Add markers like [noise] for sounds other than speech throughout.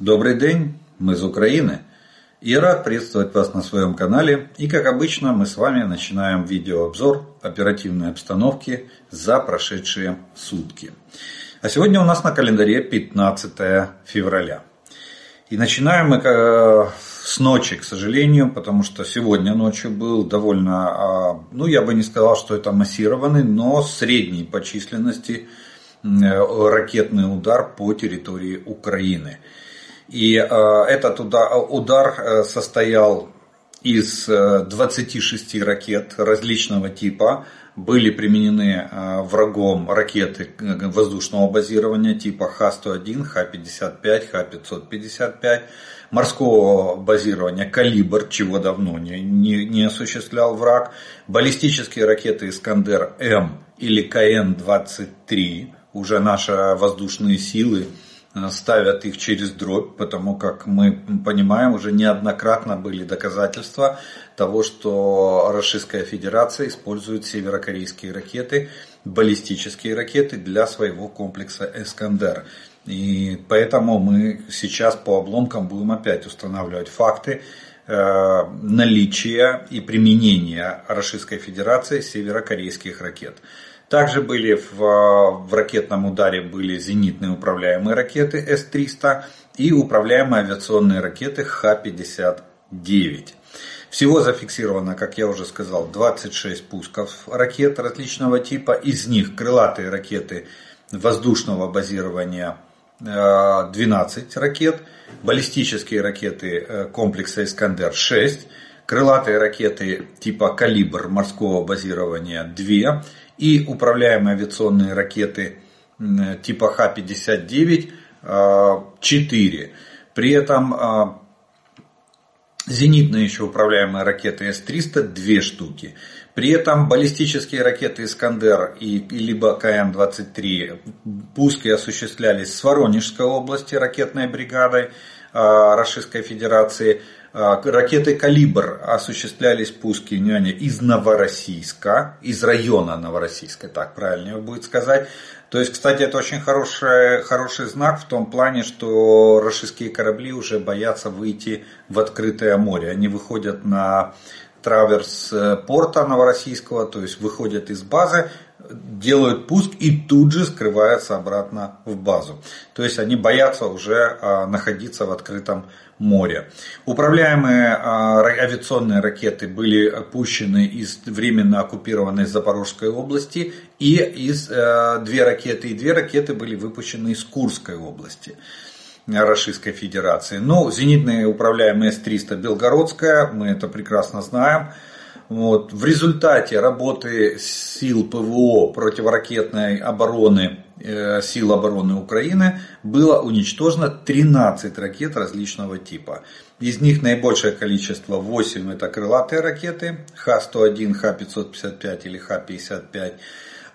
Добрый день, мы из Украины. И рад приветствовать вас на своем канале. И как обычно мы с вами начинаем видеообзор оперативной обстановки за прошедшие сутки. А сегодня у нас на календаре 15 февраля. И начинаем мы э, с ночи, к сожалению, потому что сегодня ночью был довольно, а, ну я бы не сказал, что это массированный, но средний по численности ракетный удар по территории Украины. И э, этот удар э, состоял из 26 э, ракет различного типа. Были применены врагом ракеты воздушного базирования типа Х-101, Х-55, Х-555, морского базирования «Калибр», чего давно не, не, не осуществлял враг, баллистические ракеты «Искандер-М» или КН-23, уже наши воздушные силы ставят их через дробь, потому как мы понимаем, уже неоднократно были доказательства того, что Российская Федерация использует северокорейские ракеты, баллистические ракеты для своего комплекса «Эскандер». И поэтому мы сейчас по обломкам будем опять устанавливать факты э, наличия и применения Российской Федерации северокорейских ракет. Также были в, в ракетном ударе были зенитные управляемые ракеты С-300 и управляемые авиационные ракеты Х-59. Всего зафиксировано, как я уже сказал, 26 пусков ракет различного типа. Из них крылатые ракеты воздушного базирования 12 ракет, баллистические ракеты э, комплекса Искандер 6, крылатые ракеты типа Калибр морского базирования 2 и управляемые авиационные ракеты типа Х-59 4. А, При этом а, зенитные еще управляемые ракеты С-300 2 штуки. При этом баллистические ракеты «Искандер» и, либо КН-23 пуски осуществлялись с Воронежской области ракетной бригадой а, Российской Федерации – ракеты «Калибр» осуществлялись пуски внимание, из Новороссийска, из района Новороссийска, так правильнее будет сказать. То есть, кстати, это очень хороший, хороший знак в том плане, что российские корабли уже боятся выйти в открытое море. Они выходят на траверс э, порта Новороссийского, то есть выходят из базы, делают пуск и тут же скрываются обратно в базу. То есть они боятся уже а, находиться в открытом море. Управляемые а, авиационные ракеты были пущены из временно оккупированной Запорожской области и из э, две ракеты и две ракеты были выпущены из Курской области. Российской Федерации. Ну, зенитные управляемые С-300 Белгородская, мы это прекрасно знаем. Вот. В результате работы сил ПВО противоракетной обороны э, сил обороны Украины было уничтожено 13 ракет различного типа. Из них наибольшее количество 8 это крылатые ракеты Х-101, Х-555 или Х-55.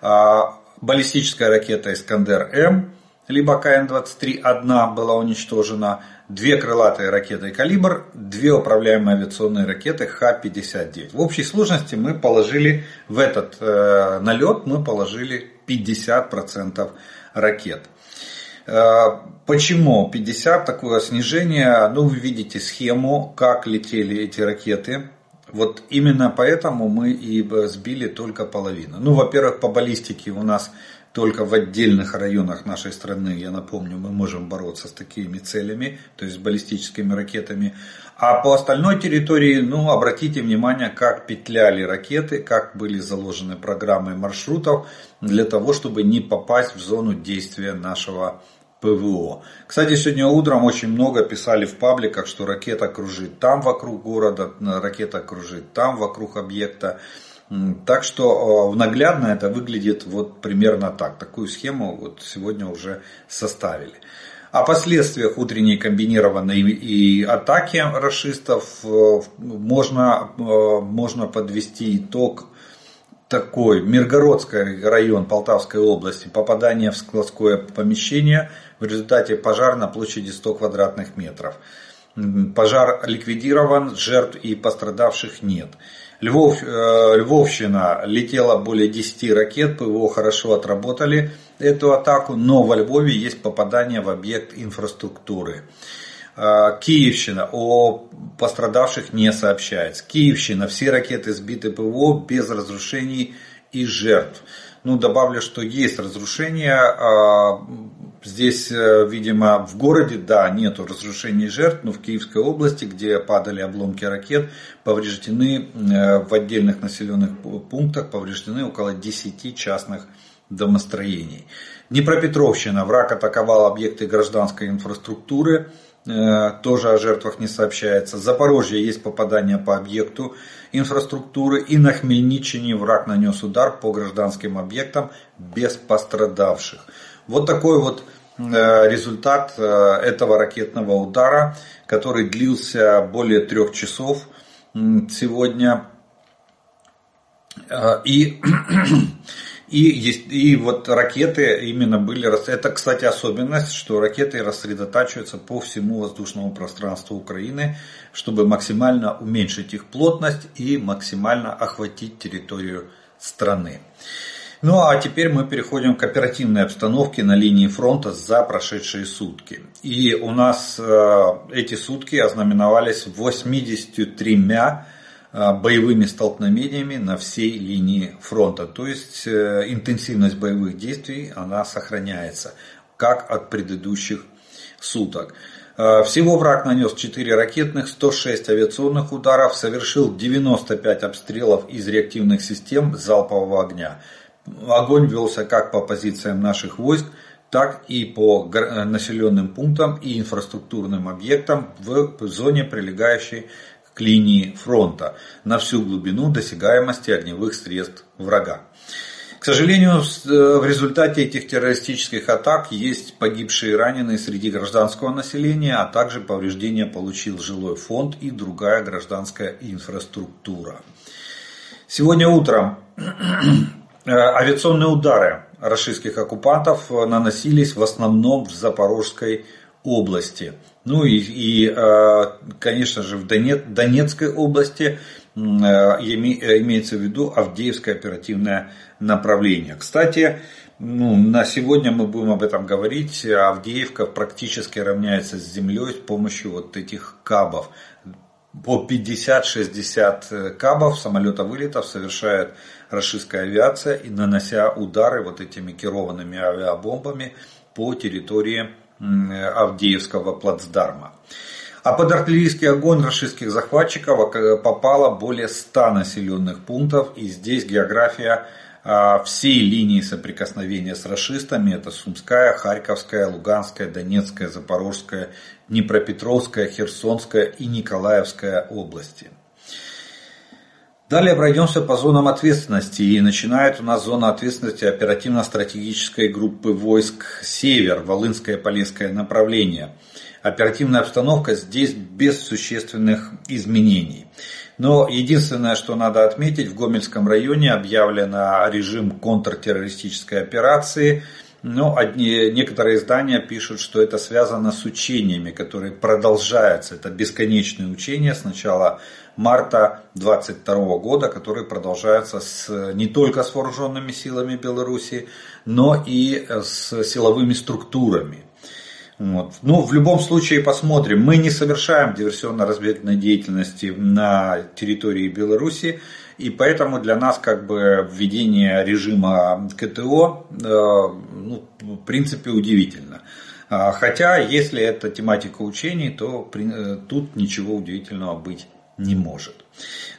А баллистическая ракета Искандер-М либо КН-23 одна была уничтожена, две крылатые ракеты «Калибр», две управляемые авиационные ракеты Х-59. В общей сложности мы положили в этот э, налет мы положили 50% ракет. Э, почему 50 такое снижение? Ну, вы видите схему, как летели эти ракеты. Вот именно поэтому мы и сбили только половину. Ну, во-первых, по баллистике у нас только в отдельных районах нашей страны, я напомню, мы можем бороться с такими целями, то есть с баллистическими ракетами. А по остальной территории, ну, обратите внимание, как петляли ракеты, как были заложены программы маршрутов для того, чтобы не попасть в зону действия нашего ПВО. Кстати, сегодня утром очень много писали в пабликах, что ракета кружит там вокруг города, ракета кружит там вокруг объекта. Так что наглядно это выглядит вот примерно так. Такую схему вот сегодня уже составили. О последствиях утренней комбинированной и атаки расистов э, можно, э, можно подвести итог такой. Миргородский район Полтавской области. Попадание в складское помещение в результате пожара на площади 100 квадратных метров. Пожар ликвидирован, жертв и пострадавших нет. Львов, э, Львовщина летела более 10 ракет, ПВО хорошо отработали эту атаку, но во Львове есть попадание в объект инфраструктуры. Э, Киевщина о пострадавших не сообщается. Киевщина, все ракеты сбиты ПВО без разрушений и жертв. Ну, добавлю, что есть разрушения. А, здесь, э, видимо, в городе, да, нету разрушений жертв, но в Киевской области, где падали обломки ракет, повреждены э, в отдельных населенных пунктах, повреждены около 10 частных домостроений. Днепропетровщина. Враг атаковал объекты гражданской инфраструктуры. Э, тоже о жертвах не сообщается. Запорожье есть попадание по объекту инфраструктуры. И на Хмельниччине враг нанес удар по гражданским объектам без пострадавших. Вот такой вот э, результат э, этого ракетного удара, который длился более трех часов сегодня. И [clears throat] И, есть, и вот ракеты именно были, это, кстати, особенность, что ракеты рассредотачиваются по всему воздушному пространству Украины, чтобы максимально уменьшить их плотность и максимально охватить территорию страны. Ну а теперь мы переходим к оперативной обстановке на линии фронта за прошедшие сутки. И у нас э, эти сутки ознаменовались 83 Э, боевыми столкновениями на всей линии фронта. То есть э, интенсивность боевых действий она сохраняется, как от предыдущих суток. Э, всего враг нанес 4 ракетных, 106 авиационных ударов, совершил 95 обстрелов из реактивных систем залпового огня. Огонь велся как по позициям наших войск, так и по населенным пунктам и инфраструктурным объектам в зоне, прилегающей к линии фронта на всю глубину досягаемости огневых средств врага. К сожалению, э, в результате этих террористических атак есть погибшие и раненые среди гражданского населения, а также повреждения получил жилой фонд и другая гражданская инфраструктура. Сегодня утром э, авиационные удары российских оккупантов наносились в основном в Запорожской области. Ну и, и э, конечно же, в Донецкой области э, имеется в виду Авдеевское оперативное направление. Кстати, ну, на сегодня мы будем об этом говорить. Авдеевка практически равняется с землей с помощью вот этих кабов. По 50-60 кабов самолета вылетов совершает российская авиация и нанося удары вот этими керованными авиабомбами по территории Авдеевского плацдарма. А под артиллерийский огонь российских захватчиков попало более 100 населенных пунктов. И здесь география всей линии соприкосновения с расистами. Это Сумская, Харьковская, Луганская, Донецкая, Запорожская, Днепропетровская, Херсонская и Николаевская области. Далее пройдемся по зонам ответственности. И начинает у нас зона ответственности оперативно-стратегической группы войск «Север», Волынское Полесское направление. Оперативная обстановка здесь без существенных изменений. Но единственное, что надо отметить, в Гомельском районе объявлен режим контртеррористической операции. Но одни, некоторые издания пишут, что это связано с учениями, которые продолжаются. Это бесконечные учения. Сначала марта 2022 года, который продолжается с, не только с вооруженными силами Беларуси, но и с силовыми структурами. Вот. Ну, в любом случае посмотрим. Мы не совершаем диверсионно-разведывательной деятельности на территории Беларуси, и поэтому для нас как бы введение режима КТО э, ну, в принципе удивительно. А, хотя, если это тематика учений, то э, тут ничего удивительного быть не может.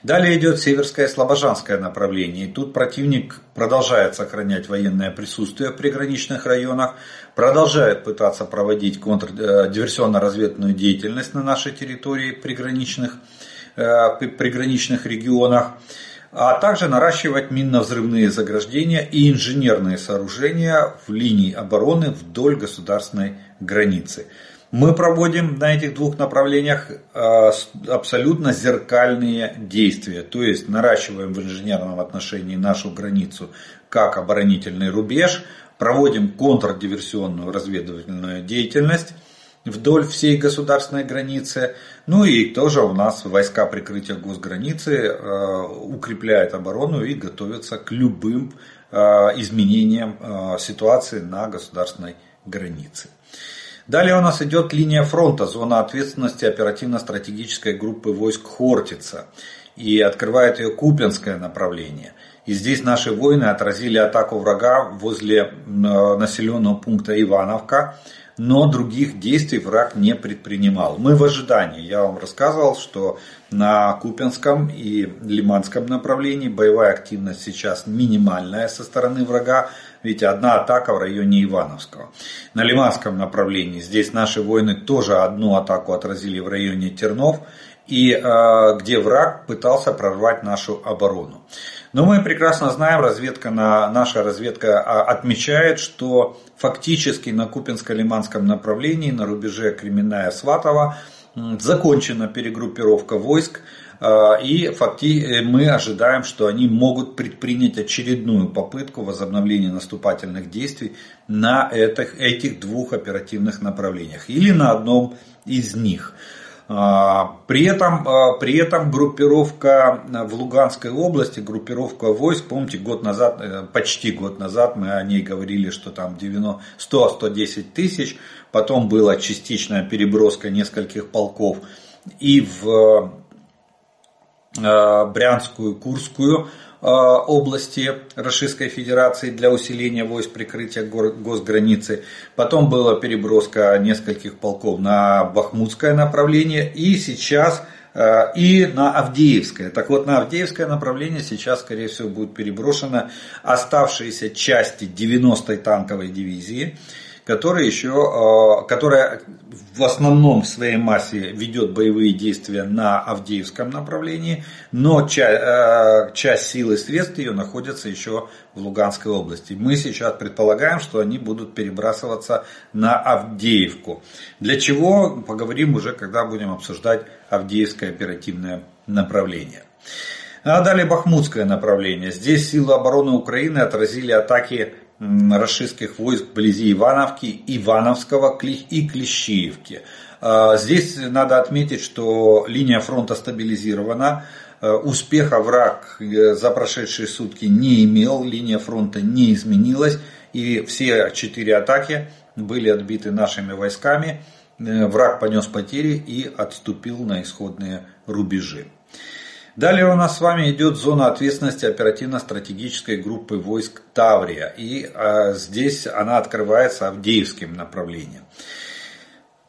Далее идет северское слобожанское направление. И тут противник продолжает сохранять военное присутствие в приграничных районах, продолжает пытаться проводить контрдиверсионно-разведную деятельность на нашей территории приграничных, э, приграничных регионах, а также наращивать минно-взрывные заграждения и инженерные сооружения в линии обороны вдоль государственной границы. Мы проводим на этих двух направлениях э, абсолютно зеркальные действия. То есть наращиваем в инженерном отношении нашу границу как оборонительный рубеж, проводим контрдиверсионную разведывательную деятельность вдоль всей государственной границы. Ну и тоже у нас войска прикрытия госграницы э, укрепляют оборону и готовятся к любым э, изменениям ситуации на государственной границе. Далее у нас идет линия фронта, зона ответственности оперативно-стратегической группы войск Хортица. И открывает ее Купинское направление. И здесь наши воины отразили атаку врага возле населенного пункта Ивановка но других действий враг не предпринимал. Мы в ожидании. Я вам рассказывал, что на Купинском и Лиманском направлении боевая активность сейчас минимальная со стороны врага, ведь одна атака в районе Ивановского. На Лиманском направлении здесь наши воины тоже одну атаку отразили в районе Тернов, и э, где враг пытался прорвать нашу оборону. Но мы прекрасно знаем, разведка на, наша разведка а, отмечает, что фактически на Купинско-Лиманском направлении, на рубеже Кременная-Сватова, закончена перегруппировка войск. А, и факти, мы ожидаем, что они могут предпринять очередную попытку возобновления наступательных действий на этих, этих двух оперативных направлениях или на одном из них. А, при этом, а, при этом группировка в Луганской области, группировка войск, помните, год назад, э, почти год назад мы о ней говорили, что там 100-110 тысяч, потом была частичная переброска нескольких полков и в э, Брянскую, Курскую Э, области Российской Федерации для усиления войск прикрытия госграницы. Потом была переброска нескольких полков на Бахмутское направление. И сейчас э, и на Авдеевское. Так вот, на Авдеевское направление сейчас, скорее всего, будет переброшена оставшиеся части 90-й танковой дивизии которая еще, э, которая в основном в своей массе ведет боевые действия на Авдеевском направлении, но часть, э, часть сил и средств ее находится еще в Луганской области. Мы сейчас предполагаем, что они будут перебрасываться на Авдеевку. Для чего, поговорим уже, когда будем обсуждать Авдеевское оперативное направление. А далее Бахмутское направление. Здесь силы обороны Украины отразили атаки российских войск вблизи Ивановки, Ивановского и Клещиевки. А, здесь надо отметить, что линия фронта стабилизирована. А, успеха враг э, за прошедшие сутки не имел, линия фронта не изменилась. И все четыре атаки были отбиты нашими войсками. Э, враг понес потери и отступил на исходные рубежи. Далее у нас с вами идет зона ответственности оперативно-стратегической группы войск Таврия. И а, здесь она открывается Авдеевским направлением.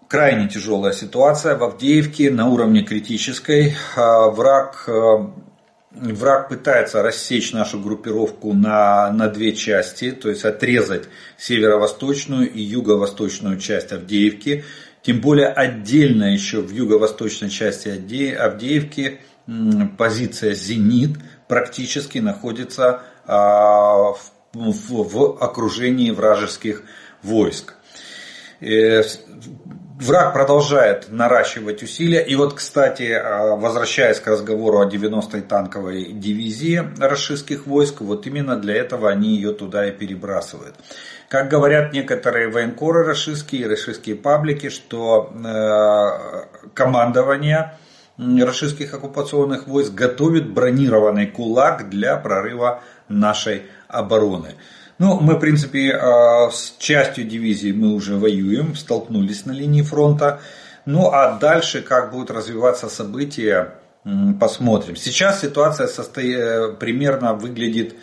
Крайне тяжелая ситуация в Авдеевке на уровне критической. А, враг, а, враг пытается рассечь нашу группировку на, на две части, то есть отрезать северо-восточную и юго-восточную часть Авдеевки. Тем более отдельно еще в юго-восточной части Авдеевки позиция «Зенит» практически находится а, в окружении вражеских войск. Э, враг продолжает наращивать усилия. И вот, кстати, а, возвращаясь к разговору о 90-й танковой дивизии российских войск, вот именно для этого они ее туда и перебрасывают. Как говорят некоторые военкоры российские, российские паблики, что э, командование российских оккупационных войск готовит бронированный кулак для прорыва нашей обороны. Ну, мы, в принципе, а, с частью дивизии мы уже воюем, столкнулись на линии фронта. Ну, а дальше, как будут развиваться события, посмотрим. Сейчас ситуация состоит, примерно выглядит Э,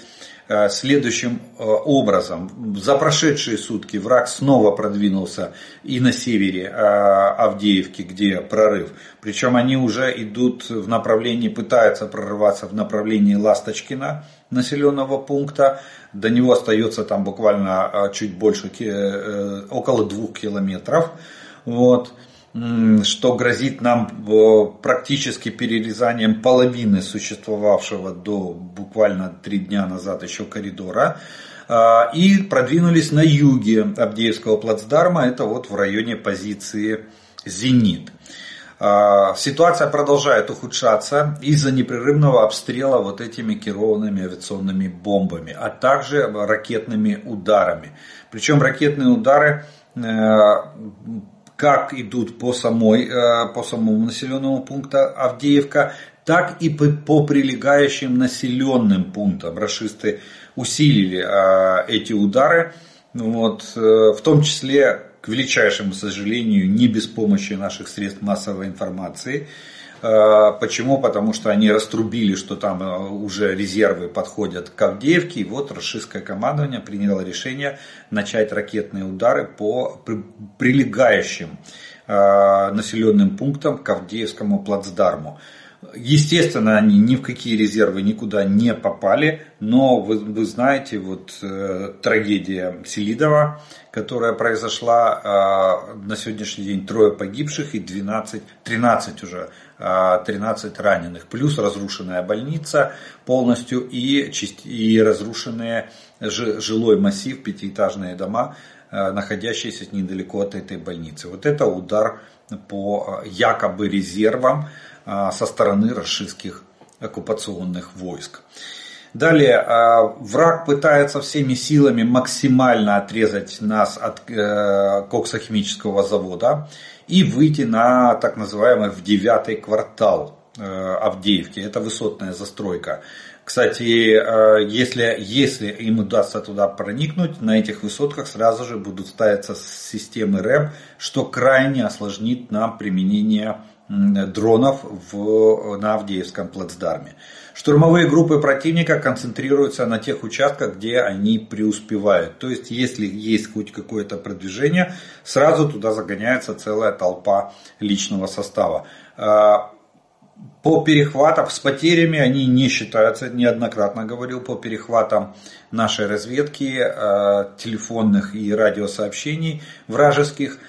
следующим э, образом. За прошедшие сутки враг снова продвинулся и на севере э, Авдеевки, где прорыв. Причем они уже идут в направлении, пытаются прорываться в направлении Ласточкина, населенного пункта. До него остается там буквально чуть больше, около двух километров. Вот что грозит нам э, практически перерезанием половины существовавшего до буквально три дня назад еще коридора. А, и продвинулись на юге Абдеевского плацдарма, это вот в районе позиции «Зенит». А, ситуация продолжает ухудшаться из-за непрерывного обстрела вот этими керованными авиационными бомбами, а также ракетными ударами. Причем ракетные удары э, как идут по, самой, по самому населенному пункту Авдеевка, так и по прилегающим населенным пунктам. Рашисты усилили эти удары, вот, в том числе, к величайшему сожалению, не без помощи наших средств массовой информации. Э, почему? Потому что они раструбили, что там э, уже резервы подходят к Авдеевке. И вот российское командование приняло решение начать ракетные удары по прилегающим э, населенным пунктам к Авдеевскому плацдарму. Естественно, они ни в какие резервы никуда не попали, но вы, вы знаете, вот э, трагедия Селидова, которая произошла э, на сегодняшний день, трое погибших и 12, 13 уже 13 раненых, плюс разрушенная больница полностью и, и разрушенные жилой массив, пятиэтажные дома, э, находящиеся недалеко от этой больницы. Вот это удар по э, якобы резервам э, со стороны российских оккупационных войск. Далее, враг пытается всеми силами максимально отрезать нас от коксохимического завода и выйти на так называемый в девятый квартал э, Авдеевки. Это высотная застройка. Кстати, э, если, если им удастся туда проникнуть, на этих высотках сразу же будут ставиться системы РЭБ, что крайне осложнит нам применение дронов в, на Авдеевском плацдарме. Штурмовые группы противника концентрируются на тех участках, где они преуспевают. То есть, если есть хоть какое-то продвижение, сразу туда загоняется целая толпа личного состава. А, по перехватам с потерями они не считаются, неоднократно говорил, по перехватам нашей разведки, а, телефонных и радиосообщений вражеских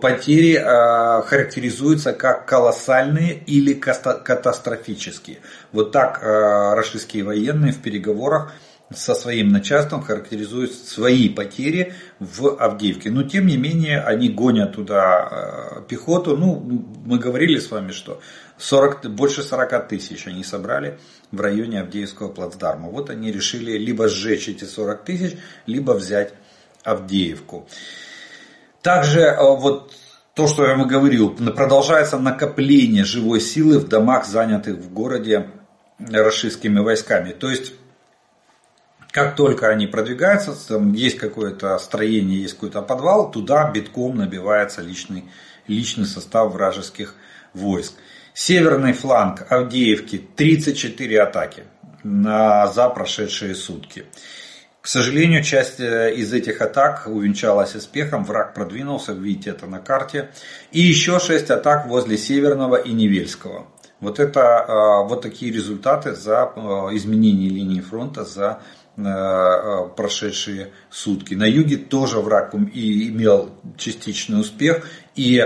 потери э, характеризуются как колоссальные или катастрофические. Вот так э, российские военные в переговорах со своим начальством характеризуют свои потери в Авдеевке. Но тем не менее они гонят туда э, пехоту. Ну, мы говорили с вами, что 40, больше 40 тысяч они собрали в районе Авдеевского плацдарма. Вот они решили либо сжечь эти 40 тысяч, либо взять Авдеевку. Также э, вот то, что я вам говорил, продолжается накопление живой силы в домах, занятых в городе российскими войсками. То есть, как только они продвигаются, там есть какое-то строение, есть какой-то подвал, туда битком набивается личный, личный состав вражеских войск. Северный фланг Авдеевки 34 атаки на, за прошедшие сутки. К сожалению, часть э, из этих атак увенчалась успехом, враг продвинулся, видите это на карте. И еще шесть атак возле Северного и Невельского. Вот это э, вот такие результаты за э, изменение линии фронта за прошедшие сутки. На юге тоже враг имел частичный успех. И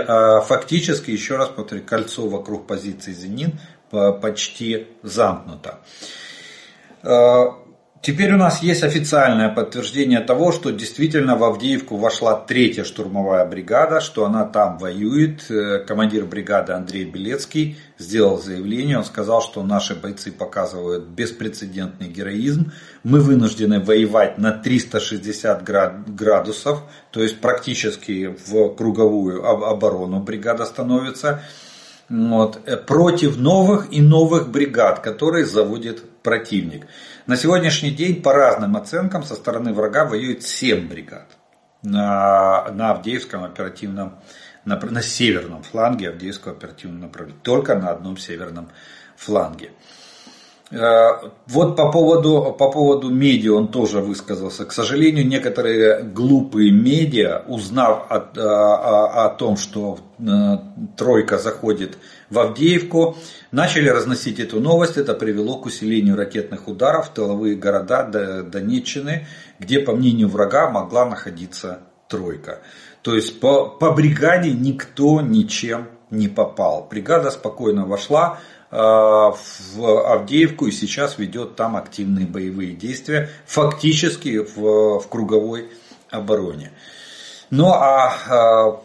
фактически, еще раз повторю, кольцо вокруг позиции Зенин почти замкнуто. Теперь у нас есть официальное подтверждение того, что действительно в Авдеевку вошла третья штурмовая бригада, что она там воюет. Э, командир бригады Андрей Белецкий сделал заявление, он сказал, что наши бойцы показывают беспрецедентный героизм. Мы вынуждены воевать на 360 градусов, то есть практически в круговую оборону бригада становится. Вот, э, против новых и новых бригад, которые заводит противник. На сегодняшний день по разным оценкам со стороны врага воюет 7 бригад на, на Авдеевском оперативном, на, на северном фланге Авдеевского оперативного направления. Только на одном северном фланге. Э, вот по поводу, по поводу медиа он тоже высказался. К сожалению, некоторые глупые медиа, узнав о, о, о том, что э, тройка заходит в Авдеевку, начали разносить эту новость. Это привело к усилению ракетных ударов в тыловые города Донеччины, где, по мнению врага, могла находиться тройка. То есть по, по бригаде никто ничем не попал. Бригада спокойно вошла, в Авдеевку и сейчас ведет там активные боевые действия, фактически в, в круговой обороне. Ну а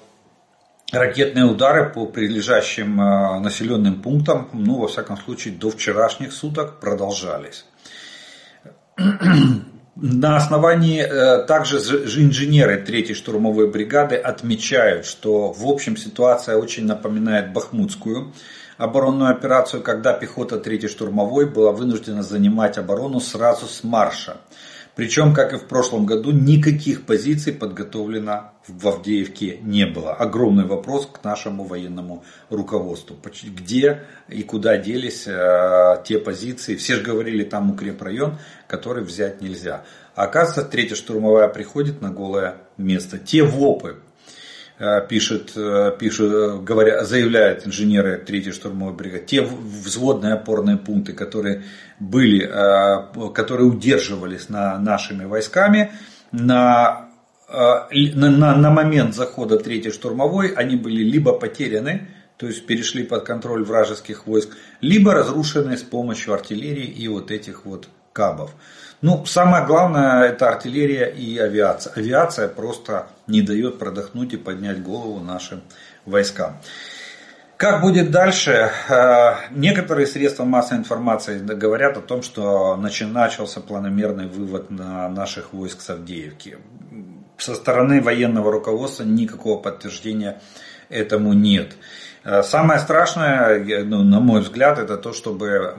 э, ракетные удары по прилежащим э, населенным пунктам, ну во всяком случае до вчерашних суток продолжались. На основании э, также инженеры 3-й штурмовой бригады отмечают, что в общем ситуация очень напоминает Бахмутскую оборонную операцию, когда пехота 3-й штурмовой была вынуждена занимать оборону сразу с марша. Причем, как и в прошлом году, никаких позиций подготовлено в Авдеевке не было. Огромный вопрос к нашему военному руководству. Где и куда делись э, те позиции? Все же говорили, там укрепрайон, который взять нельзя. А оказывается, третья штурмовая приходит на голое место. Те ВОПы, пишет, э, пишет э, говоря, заявляют инженеры 3 штурмовой бригады, те взводные опорные пункты, которые были, которые удерживались на нашими войсками, на, на, на момент захода 3 штурмовой они были либо потеряны, то есть перешли под контроль вражеских войск, либо разрушены с помощью артиллерии и вот этих вот кабов. Ну, самое главное это артиллерия и авиация. Авиация просто не дает продохнуть и поднять голову нашим войскам. Как будет дальше? Э, некоторые средства массовой информации говорят о том, что начался планомерный вывод на наших войск с Авдеевки. Со стороны военного руководства никакого подтверждения этому нет. Э, самое страшное, ну, на мой взгляд, это то, чтобы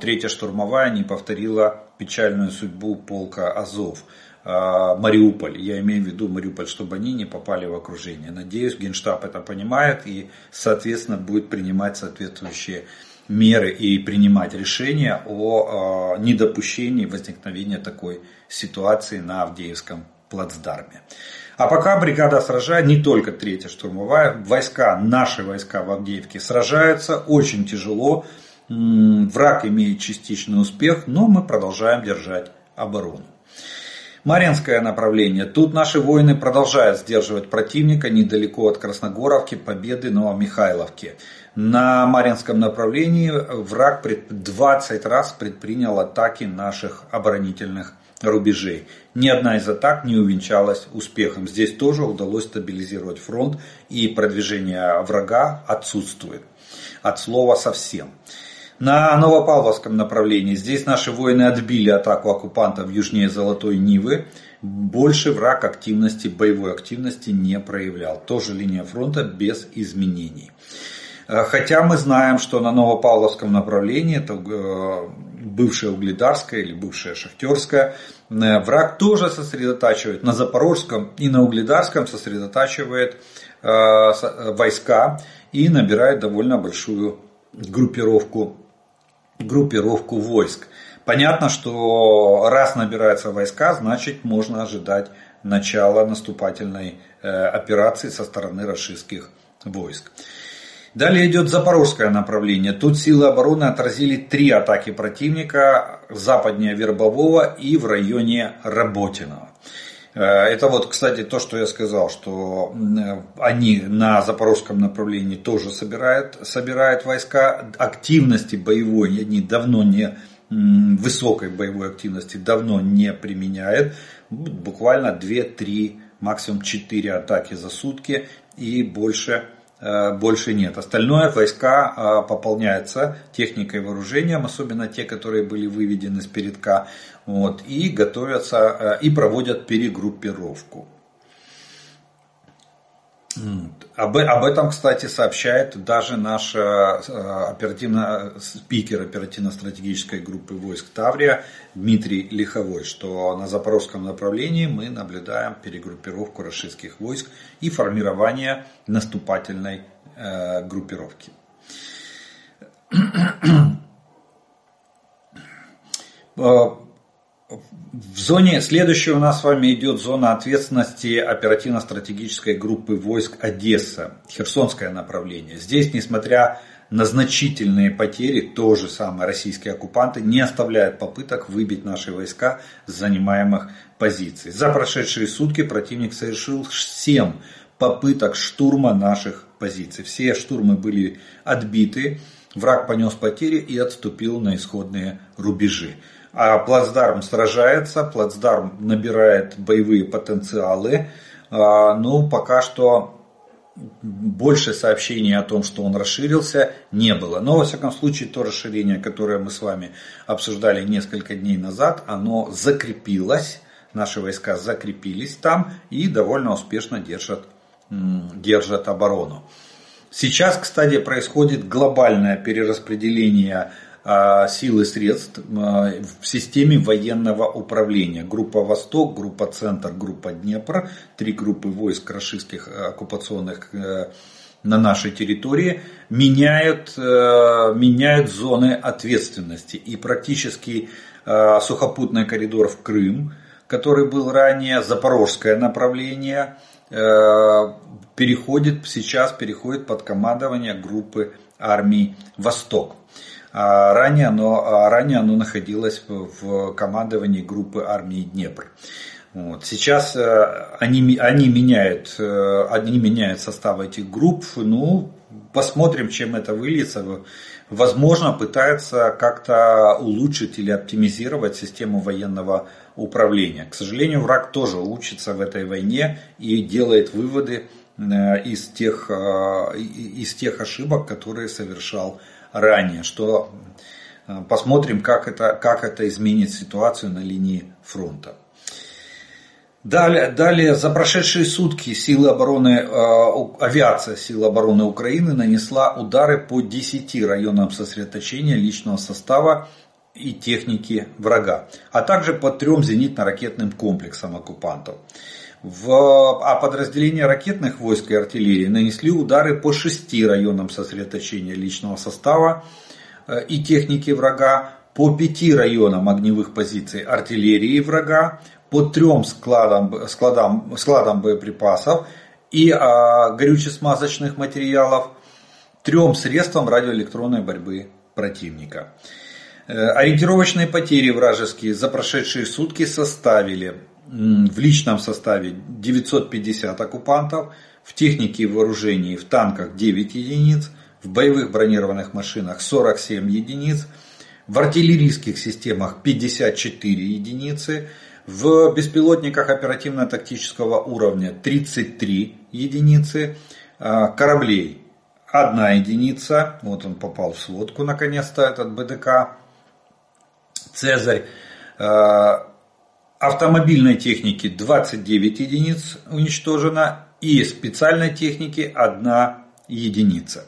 третья штурмовая не повторила печальную судьбу полка Азов. А, Мариуполь, я имею в виду Мариуполь, чтобы они не попали в окружение. Надеюсь, Генштаб это понимает и, соответственно, будет принимать соответствующие меры и принимать решения о а, недопущении возникновения такой ситуации на Авдеевском плацдарме. А пока бригада сражает, не только третья штурмовая, войска, наши войска в Авдеевке сражаются очень тяжело. Враг имеет частичный успех, но мы продолжаем держать оборону. Маринское направление. Тут наши воины продолжают сдерживать противника недалеко от Красногоровки, Победы, Новомихайловки. На Маринском направлении враг 20 раз предпринял атаки наших оборонительных рубежей. Ни одна из атак не увенчалась успехом. Здесь тоже удалось стабилизировать фронт и продвижение врага отсутствует. От слова совсем. На Новопавловском направлении здесь наши воины отбили атаку оккупантов южнее Золотой Нивы. Больше враг активности, боевой активности не проявлял. Тоже линия фронта без изменений. Э, хотя мы знаем, что на Новопавловском направлении, это э, бывшая Угледарская или бывшая Шахтерская, э, враг тоже сосредотачивает на Запорожском и на Угледарском сосредотачивает войска и набирает довольно большую группировку группировку войск. Понятно, что раз набираются войска, значит можно ожидать начала наступательной э, операции со стороны российских войск. Далее идет запорожское направление. Тут силы обороны отразили три атаки противника западнее Вербового и в районе Работиного. Э, это вот, кстати, то, что я сказал, что они на запорожском направлении тоже собирают, собирают войска. Активности боевой они давно не, высокой боевой активности давно не применяют. Буквально 2-3, максимум 4 атаки за сутки и больше Э, больше нет. Остальное войска э, пополняются техникой и вооружением, особенно те, которые были выведены с передка, вот, и готовятся э, и проводят перегруппировку. Об, об этом, кстати, сообщает даже наш оперативно, спикер оперативно-стратегической группы войск Таврия Дмитрий Лиховой, что на запорожском направлении мы наблюдаем перегруппировку российских войск и формирование наступательной э, группировки. [clears throat] В зоне, следующая у нас с вами идет зона ответственности оперативно-стратегической группы войск Одесса, Херсонское направление. Здесь, несмотря на значительные потери, то же самое российские оккупанты не оставляют попыток выбить наши войска с занимаемых позиций. За прошедшие сутки противник совершил 7 попыток штурма наших позиций. Все штурмы были отбиты, враг понес потери и отступил на исходные рубежи. А плацдарм сражается, плацдарм набирает боевые потенциалы. А, ну, пока что больше сообщений о том, что он расширился, не было. Но, во всяком случае, то расширение, которое мы с вами обсуждали несколько дней назад, оно закрепилось, наши войска закрепились там и довольно успешно держат, держат оборону. Сейчас, кстати, происходит глобальное перераспределение сил и средств а, в системе военного управления. Группа Восток, группа Центр, группа Днепр, три группы войск российских э, оккупационных э, на нашей территории меняют, э, меняют зоны ответственности. И практически сухопутный коридор в Крым, который был ранее, запорожское направление, переходит, сейчас переходит под командование группы армий Восток. А ранее оно, а ранее оно находилось в командовании группы армии Днепр. Вот. Сейчас э, они, они, меняют, э, они меняют состав этих групп. Ну, посмотрим, чем это выльется. Возможно, пытаются как-то улучшить или оптимизировать систему военного управления. К сожалению, враг тоже учится в этой войне и делает выводы э, из тех, из тех ошибок, которые совершал ранее, что э, посмотрим, как это, как это изменит ситуацию на линии фронта. Далее, далее, за прошедшие сутки силы обороны, э, авиация сил обороны Украины нанесла удары по 10 районам сосредоточения личного состава и техники врага, а также по трем зенитно-ракетным комплексам оккупантов. В, а подразделения ракетных войск и артиллерии нанесли удары по шести районам сосредоточения личного состава э, и техники врага, по пяти районам огневых позиций артиллерии врага, по трем складам, складам, складам боеприпасов и а, горюче-смазочных материалов, трем средствам радиоэлектронной борьбы противника. Э, ориентировочные потери вражеские за прошедшие сутки составили в личном составе 950 оккупантов, в технике и вооружении в танках 9 единиц, в боевых бронированных машинах 47 единиц, в артиллерийских системах 54 единицы, в беспилотниках оперативно-тактического уровня 33 единицы, а, кораблей 1 единица, вот он попал в сводку наконец-то этот БДК, Цезарь, а, автомобильной техники 29 единиц уничтожено и специальной техники 1 единица.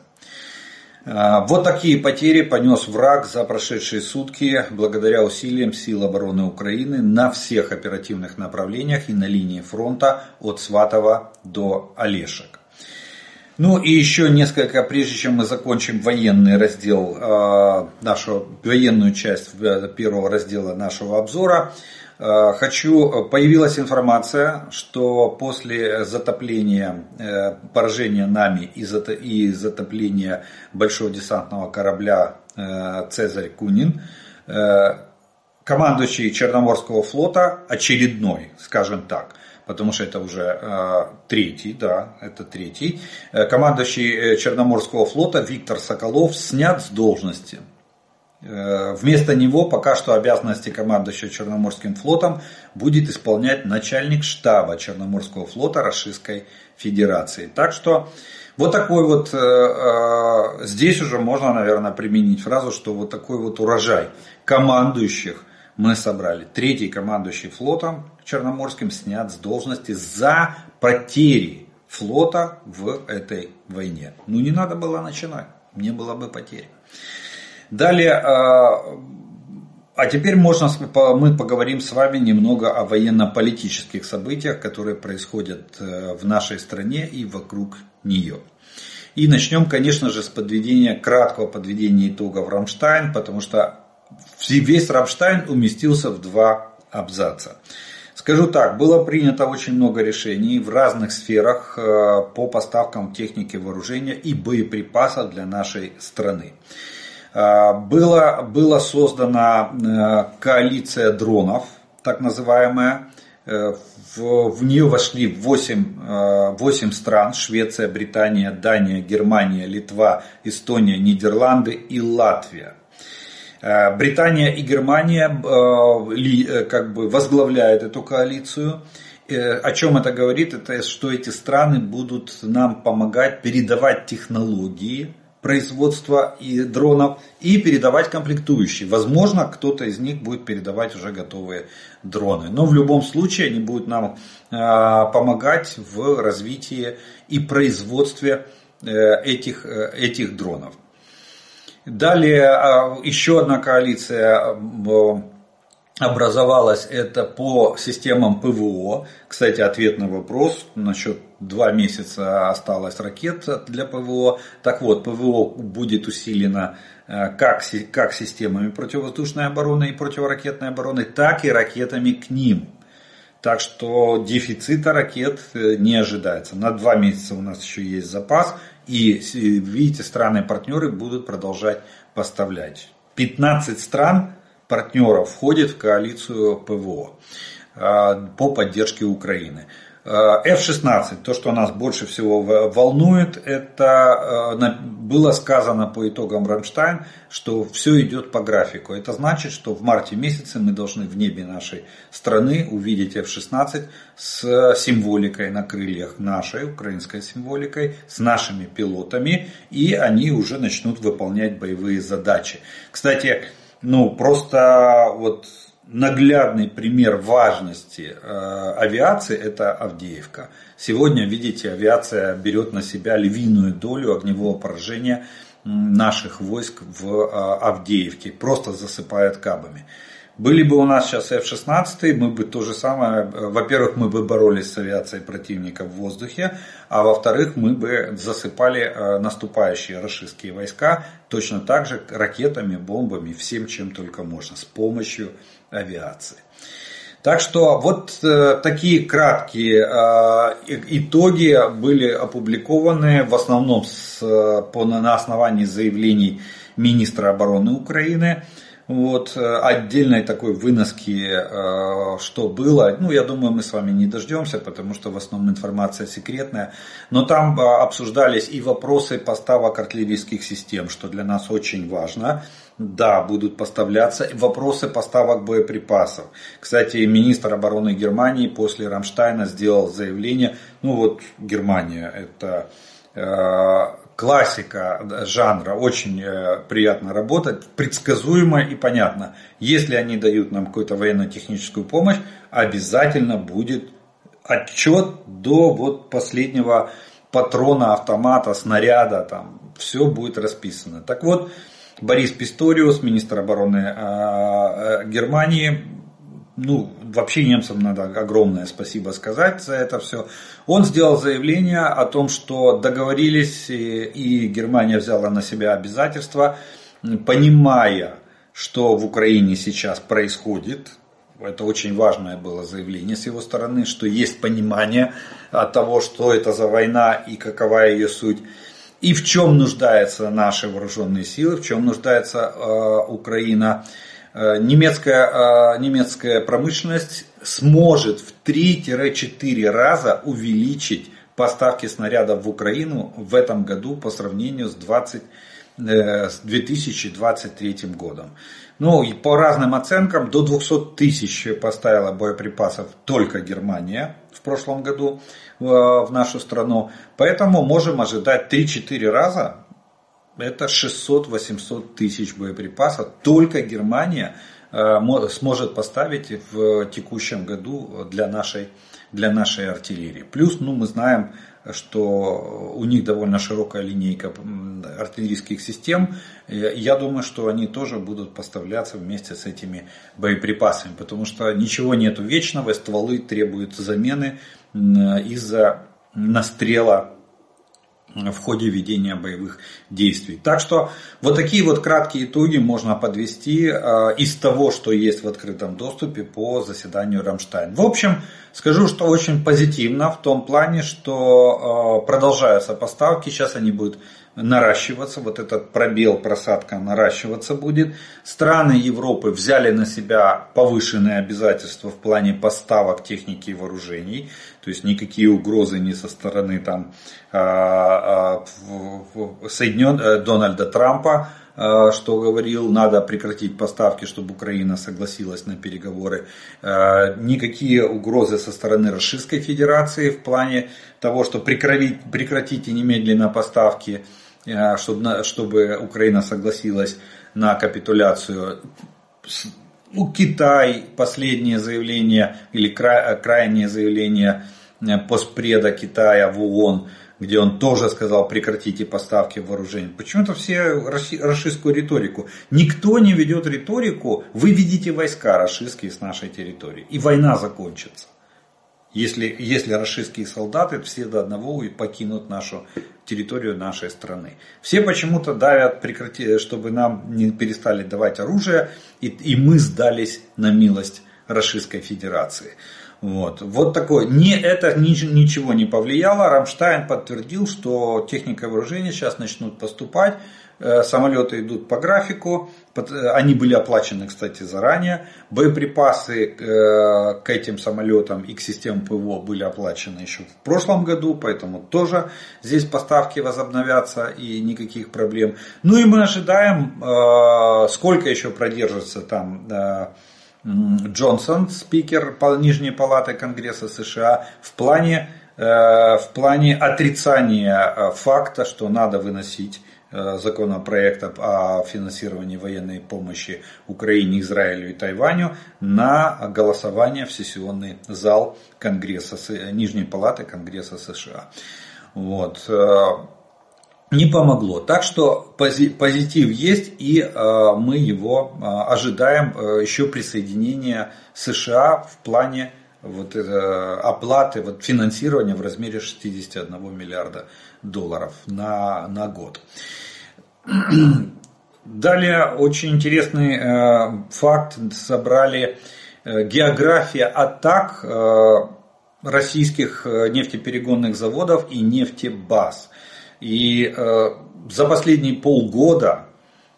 А, вот такие потери понес враг за прошедшие сутки благодаря усилиям сил обороны Украины на всех оперативных направлениях и на линии фронта от Сватова до Олешек. Ну и еще несколько, прежде чем мы закончим военный раздел, а, нашу военную часть первого раздела нашего обзора, Э, хочу, появилась информация, что после затопления, э, поражения нами и затопления большого десантного корабля э, Цезарь Кунин, командующий Черноморского флота, очередной, скажем так, потому что это уже третий, да, это третий, командующий Черноморского флота Виктор Соколов снят с должности. Э, вместо него пока что обязанности командующего Черноморским флотом будет исполнять начальник штаба Черноморского флота Российской Федерации. Так что вот такой вот, э, э, здесь уже можно, наверное, применить фразу, что вот такой вот урожай командующих мы собрали. Третий командующий флотом Черноморским снят с должности за потери флота в этой войне. Ну не надо было начинать, не было бы потери. Далее, а, а теперь можно, мы поговорим с вами немного о военно-политических событиях, которые происходят э, в нашей стране и вокруг нее. И начнем, конечно же, с подведения, краткого подведения итогов Рамштайн, потому что весь Рамштайн уместился в два абзаца. Скажу так, было принято очень много решений в разных сферах э, по поставкам техники вооружения и боеприпасов для нашей страны. А, было, была создана э, коалиция дронов, так называемая. Э, в, в нее вошли 8, 8 э, стран. Швеция, Британия, Дания, Германия, Литва, Эстония, Нидерланды и Латвия. Британия и Германия как бы возглавляют эту коалицию. О чем это говорит? Это что эти страны будут нам помогать передавать технологии, производства и дронов и передавать комплектующие. Возможно, кто-то из них будет передавать уже готовые дроны. Но в любом случае они будут нам а, помогать в развитии и производстве э, этих, э, этих дронов. Далее а, еще одна коалиция образовалась это по системам ПВО. Кстати, ответ на вопрос насчет два месяца осталось ракет для ПВО. Так вот, ПВО будет усилено э, как, как системами противовоздушной обороны и противоракетной обороны, так и ракетами к ним. Так что дефицита ракет э, не ожидается. На два месяца у нас еще есть запас. И видите, страны-партнеры будут продолжать поставлять. 15 стран партнеров входит в коалицию ПВО по поддержке Украины. F-16, а, то, что нас больше всего волнует, это а, было сказано по итогам Рамштайн, что все идет по графику. Это значит, что в марте месяце мы должны в небе нашей страны увидеть F-16 с символикой на крыльях, нашей украинской символикой, с нашими пилотами, и они уже начнут выполнять боевые задачи. Кстати, ну, просто вот наглядный пример важности э, авиации – это Авдеевка. Сегодня, видите, авиация берет на себя львиную долю огневого поражения наших войск в э, Авдеевке, просто засыпает кабами. Были бы у нас сейчас F-16, мы бы то же самое, во-первых, мы бы боролись с авиацией противника в воздухе, а во-вторых, мы бы засыпали э, наступающие российские войска точно так же ракетами, бомбами, всем, чем только можно, с помощью авиации. Так что вот э, такие краткие э, итоги были опубликованы в основном с, по, на основании заявлений министра обороны Украины. Вот, э, отдельной такой выноски, э, что было, ну, я думаю, мы с вами не дождемся, потому что в основном информация секретная. Но там э, обсуждались и вопросы поставок артиллерийских систем, что для нас очень важно. Да, будут поставляться вопросы поставок боеприпасов. Кстати, министр обороны Германии после Рамштайна сделал заявление, ну вот Германия это классика жанра, очень э, приятно работать, предсказуемо и понятно. Если они дают нам какую-то военно-техническую помощь, обязательно будет отчет до вот последнего патрона, автомата, снаряда, там все будет расписано. Так вот, Борис Писториус, министр обороны э, э, Германии, ну, вообще немцам надо огромное спасибо сказать за это все. Он сделал заявление о том, что договорились и Германия взяла на себя обязательства, понимая, что в Украине сейчас происходит, это очень важное было заявление с его стороны, что есть понимание от того, что это за война и какова ее суть. И в чем нуждаются наши вооруженные силы, в чем нуждается э, Украина. Э, немецкая, э, немецкая промышленность сможет в 3-4 раза увеличить поставки снарядов в Украину в этом году по сравнению с, 20, э, с 2023 годом. Ну, и по разным оценкам, до 200 тысяч поставила боеприпасов только Германия в прошлом году в нашу страну. Поэтому можем ожидать 3-4 раза это 600-800 тысяч боеприпасов. Только Германия э, сможет поставить в текущем году для нашей, для нашей артиллерии. Плюс ну, мы знаем, что у них довольно широкая линейка артиллерийских систем. Я думаю, что они тоже будут поставляться вместе с этими боеприпасами, потому что ничего нету вечного, стволы требуют замены из-за настрела в ходе ведения боевых действий. Так что вот такие вот краткие итоги можно подвести э, из того, что есть в открытом доступе по заседанию Рамштайн. В общем, скажу, что очень позитивно в том плане, что э, продолжаются поставки, сейчас они будут наращиваться, вот этот пробел, просадка наращиваться будет. Страны Европы взяли на себя повышенные обязательства в плане поставок техники и вооружений, то есть никакие угрозы не со стороны там, а, а, Соединен, э, Дональда Трампа что говорил, надо прекратить поставки, чтобы Украина согласилась на переговоры. Никакие угрозы со стороны Российской Федерации в плане того, что прекратить, прекратите немедленно поставки, чтобы, чтобы Украина согласилась на капитуляцию. Ну, Китай, последнее заявление или крайнее заявление постпреда Китая в ООН – где он тоже сказал прекратите поставки вооружений. Почему-то все расистскую риторику. Никто не ведет риторику, вы ведите войска расистские с нашей территории. И война закончится. Если, если расистские солдаты все до одного и покинут нашу территорию нашей страны. Все почему-то давят, прекрати, чтобы нам не перестали давать оружие, и, и мы сдались на милость Российской Федерации. Вот, вот такое. Не, это ничего не повлияло. Рамштайн подтвердил, что техника вооружения сейчас начнут поступать. Э, самолеты идут по графику. Э, они были оплачены, кстати, заранее. Боеприпасы э, к этим самолетам и к системам ПВО были оплачены еще в прошлом году. Поэтому тоже здесь поставки возобновятся и никаких проблем. Ну и мы ожидаем, сколько еще продержится там Джонсон, спикер Нижней палаты Конгресса США, в плане, э, в плане отрицания э, факта, что надо выносить э, законопроект о финансировании военной помощи Украине, Израилю и Тайваню на голосование в сессионный зал Конгресса, Нижней палаты Конгресса США. Вот не помогло. Так что позитив есть, и э, мы его э, ожидаем э, еще присоединения США в плане вот, оплаты, вот, финансирования в размере 61 миллиарда долларов на, на год. Далее очень интересный факт собрали география атак российских нефтеперегонных заводов и нефтебаз. И э, за последние полгода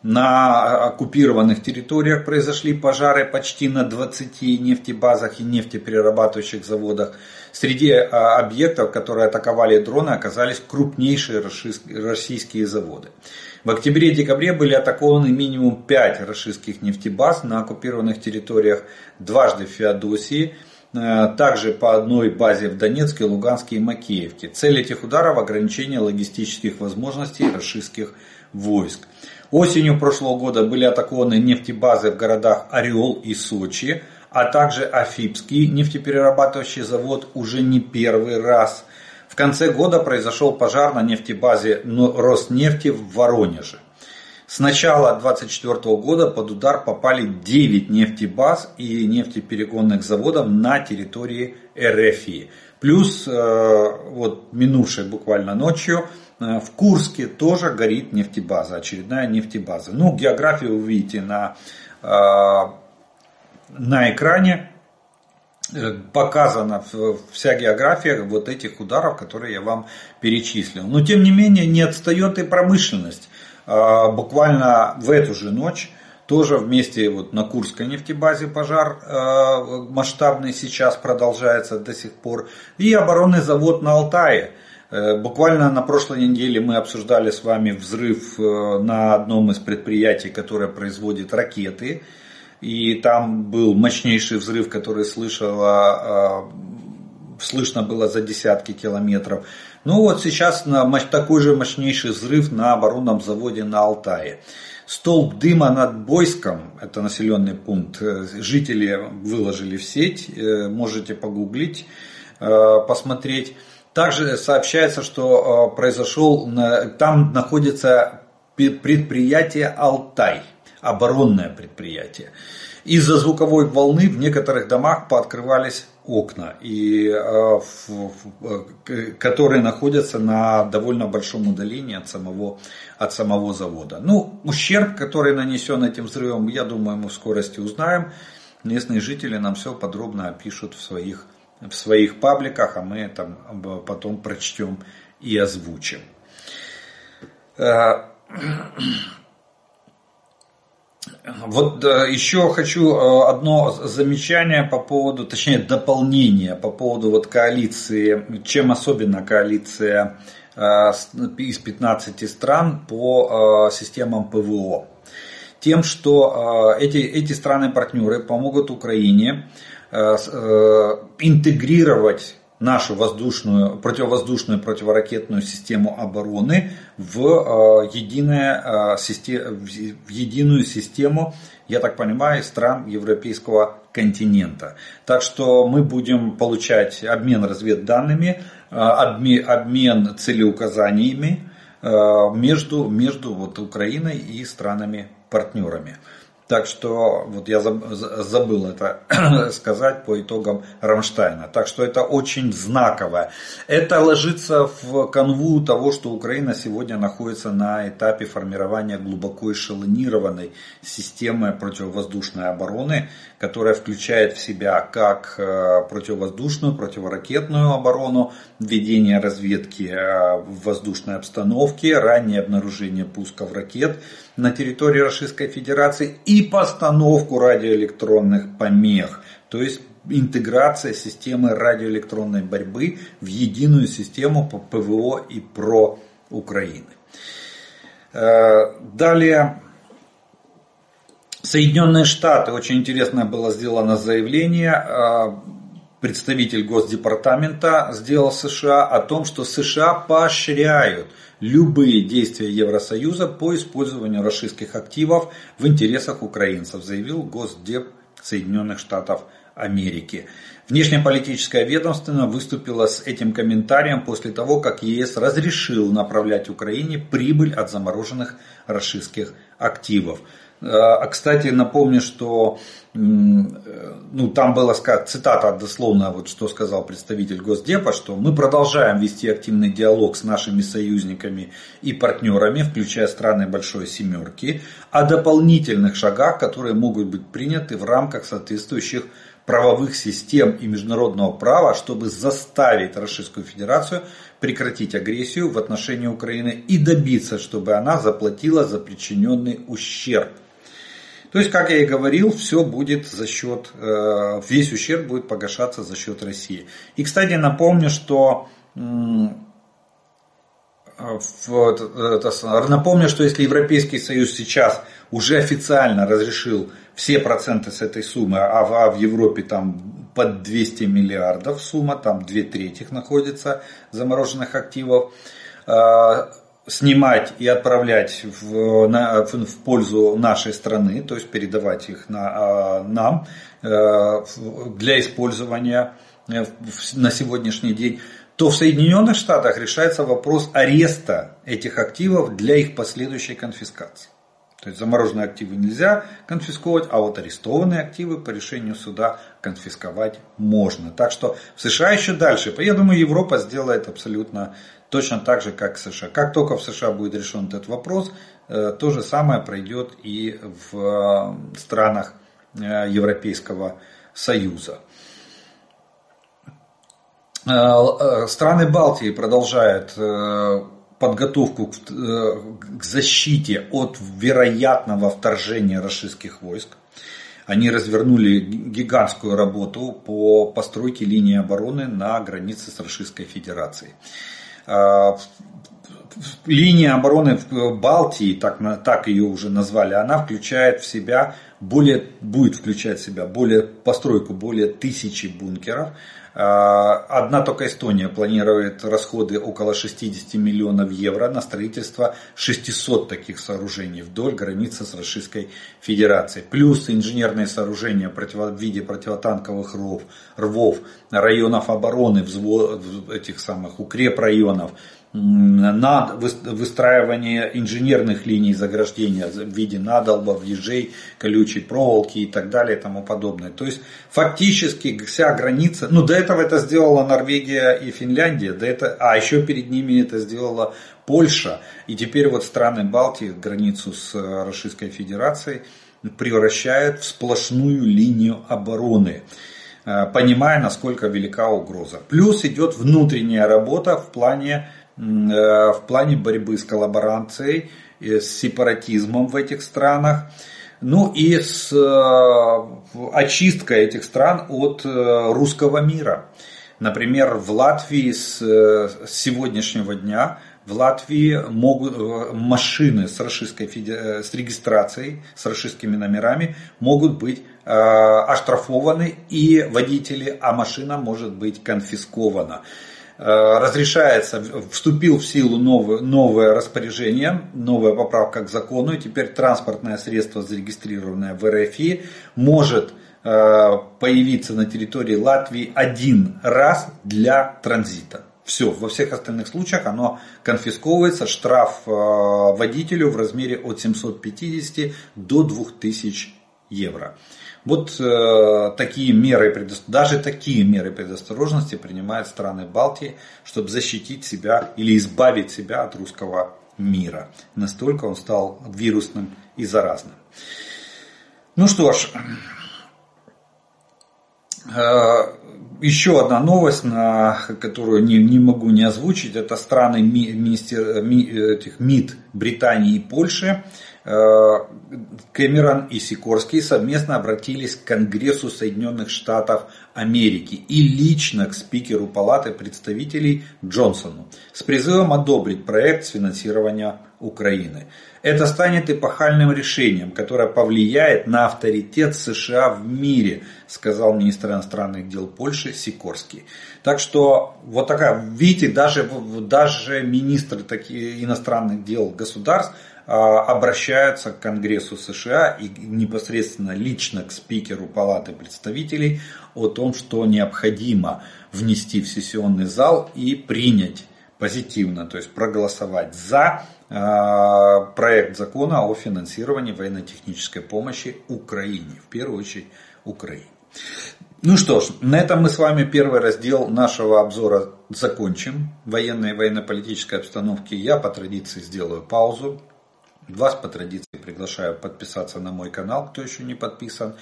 на оккупированных территориях произошли пожары почти на 20 нефтебазах и нефтеперерабатывающих заводах. Среди э, объектов, которые атаковали дроны, оказались крупнейшие российские заводы. В октябре-декабре были атакованы минимум 5 российских нефтебаз на оккупированных территориях, дважды в Феодосии – Э, также по одной базе в Донецке, Луганске и Макеевке. Цель этих ударов – ограничение логистических возможностей российских войск. Осенью прошлого года были атакованы нефтебазы в городах Орел и Сочи, а также Афипский нефтеперерабатывающий завод уже не первый раз. В конце года произошел пожар на нефтебазе Роснефти в Воронеже. С начала 2024 года под удар попали 9 нефтебаз и нефтеперегонных заводов на территории РФИ. Плюс э, вот минувшей буквально ночью в Курске тоже горит нефтебаза, очередная нефтебаза. Ну, географию вы видите на, э, на экране. Показана вся география вот этих ударов, которые я вам перечислил. Но тем не менее не отстает и промышленность. Буквально в эту же ночь тоже вместе вот на Курской нефтебазе пожар масштабный сейчас продолжается до сих пор. И оборонный завод на Алтае. Э, буквально на прошлой неделе мы обсуждали с вами взрыв э, на одном из предприятий, которое производит ракеты. И там был мощнейший взрыв, который слышала, а, слышно было за десятки километров. Ну вот сейчас на такой же мощнейший взрыв на оборонном заводе на Алтае. Столб дыма над Бойском, это населенный пункт, э, жители выложили в сеть, э, можете погуглить, э, посмотреть. Также сообщается, что произошел, там находится предприятие Алтай, оборонное предприятие. Из-за звуковой волны в некоторых домах пооткрывались окна, и, э, которые находятся на довольно большом удалении от самого, от самого завода. Ну, ущерб, который нанесен этим взрывом, я думаю, мы в скорости узнаем. Местные жители нам все подробно опишут в своих, в своих пабликах, а мы это потом прочтем и озвучим. Э, [clears throat] вот еще хочу э, одно замечание по поводу, точнее дополнение по поводу вот коалиции, чем особенно коалиция из 15 стран по системам ПВО. Тем, что эти, эти страны-партнеры помогут Украине интегрировать нашу воздушную, противовоздушную противоракетную систему обороны в, э, единое, э, в единую систему, я так понимаю, стран европейского континента. Так что мы будем получать обмен разведданными, э, обмен целеуказаниями между, между вот Украиной и странами-партнерами. Так что вот я забыл это [clears throat] сказать по итогам Рамштайна. Так что это очень знаково. Это ложится в канву того, что Украина сегодня находится на этапе формирования глубоко эшелонированной системы противовоздушной обороны, которая включает в себя как э, противовоздушную, противоракетную оборону, введение разведки э, в воздушной обстановке, раннее обнаружение пусков ракет на территории Российской Федерации и постановку радиоэлектронных помех. То есть интеграция системы радиоэлектронной борьбы в единую систему по ПВО и про Украины. Э, далее Соединенные Штаты, очень интересно было сделано заявление, а, представитель Госдепартамента сделал США о том, что США поощряют любые действия Евросоюза по использованию российских активов в интересах украинцев, заявил Госдеп Соединенных Штатов Америки. Внешнеполитическое ведомство выступило с этим комментарием после того, как ЕС разрешил направлять Украине прибыль от замороженных российских активов. А, а, кстати, напомню, что ну, там была цитата дословно, вот что сказал представитель Госдепа, что мы продолжаем вести активный диалог с нашими союзниками и партнерами, включая страны Большой Семерки, о дополнительных шагах, которые могут быть приняты в рамках соответствующих правовых систем и международного права, чтобы заставить Российскую Федерацию прекратить агрессию в отношении Украины и добиться, чтобы она заплатила за причиненный ущерб. То есть, как я и говорил, все будет за счет, э, весь ущерб будет погашаться за счет России. И, кстати, напомню, что вот, напомню, что если Европейский Союз сейчас уже официально разрешил все проценты с этой суммы, а в, а Европе там под 200 миллиардов сумма, там две трети находится замороженных активов, э, снимать и отправлять в, на, в пользу нашей страны, то есть передавать их на, а, нам э, для использования э, на сегодняшний день, то в Соединенных Штатах решается вопрос ареста этих активов для их последующей конфискации. То есть замороженные активы нельзя конфисковать, а вот арестованные активы по решению суда конфисковать можно. Так что в США еще дальше. Я думаю, Европа сделает абсолютно точно так же, как в США. Как только в США будет решен этот вопрос, э, то же самое пройдет и в э, странах э, Европейского Союза. Страны Балтии продолжают подготовку к защите от вероятного вторжения российских войск. Они развернули гигантскую работу по постройке линии обороны на границе с Российской Федерацией. А, линия обороны в Балтии, так, так ее уже назвали, она включает в себя более, будет включать в себя более, постройку более тысячи бункеров, одна только Эстония планирует расходы около 60 миллионов евро на строительство 600 таких сооружений вдоль границы с Российской Федерацией. Плюс инженерные сооружения в виде противотанковых рвов, рвов районов обороны, взвод, этих самых укрепрайонов, на выстраивание инженерных линий заграждения в виде надолбов, ежей, колючей проволоки и так далее и тому подобное. То есть фактически вся граница, ну до этого это сделала Норвегия и Финляндия, до это, а еще перед ними это сделала Польша. И теперь вот страны Балтии границу с Российской Федерацией превращают в сплошную линию обороны э, понимая, насколько велика угроза. Плюс идет внутренняя работа в плане Э, в плане борьбы с коллаборацией, с сепаратизмом в этих странах, ну и с э, очисткой этих стран от э, русского мира. Например, в Латвии с, сегодняшнего дня в Латвии могут, э, машины с, российской, э, с регистрацией, с российскими номерами могут быть э, оштрафованы и водители, а машина может быть конфискована. Э, разрешается, вступил в силу новое, новое распоряжение, новая поправка к закону, и теперь транспортное средство, зарегистрированное в РФИ, может появиться на территории Латвии один раз для транзита. Все, во всех остальных случаях оно конфисковывается, штраф э, водителю в размере от 750 до 2000 евро. Вот э, такие меры, даже такие меры предосторожности принимают страны Балтии, чтобы защитить себя или избавить себя от русского мира. Настолько он стал вирусным и заразным. Ну что ж, э, еще одна новость, на которую не, не могу не озвучить, это страны ми, министер, ми, этих МИД Британии и Польши. Э, Кэмерон и Сикорский совместно обратились к Конгрессу Соединенных Штатов Америки и лично к спикеру Палаты представителей Джонсону с призывом одобрить проект финансирования Украины. Это станет эпохальным решением, которое повлияет на авторитет США в мире, сказал министр иностранных дел Польши Сикорский. Так что вот такая, видите, даже, даже министры таких иностранных дел государств обращаются к Конгрессу США и непосредственно лично к спикеру Палаты представителей о том, что необходимо внести в сессионный зал и принять позитивно, то есть проголосовать за а, проект закона о финансировании военно-технической помощи Украине, в первую очередь Украине. Ну что ж, на этом мы с вами первый раздел нашего обзора закончим. Военной и военно-политической обстановки я по традиции сделаю паузу. Вас по традиции приглашаю подписаться на мой канал, кто еще не подписан.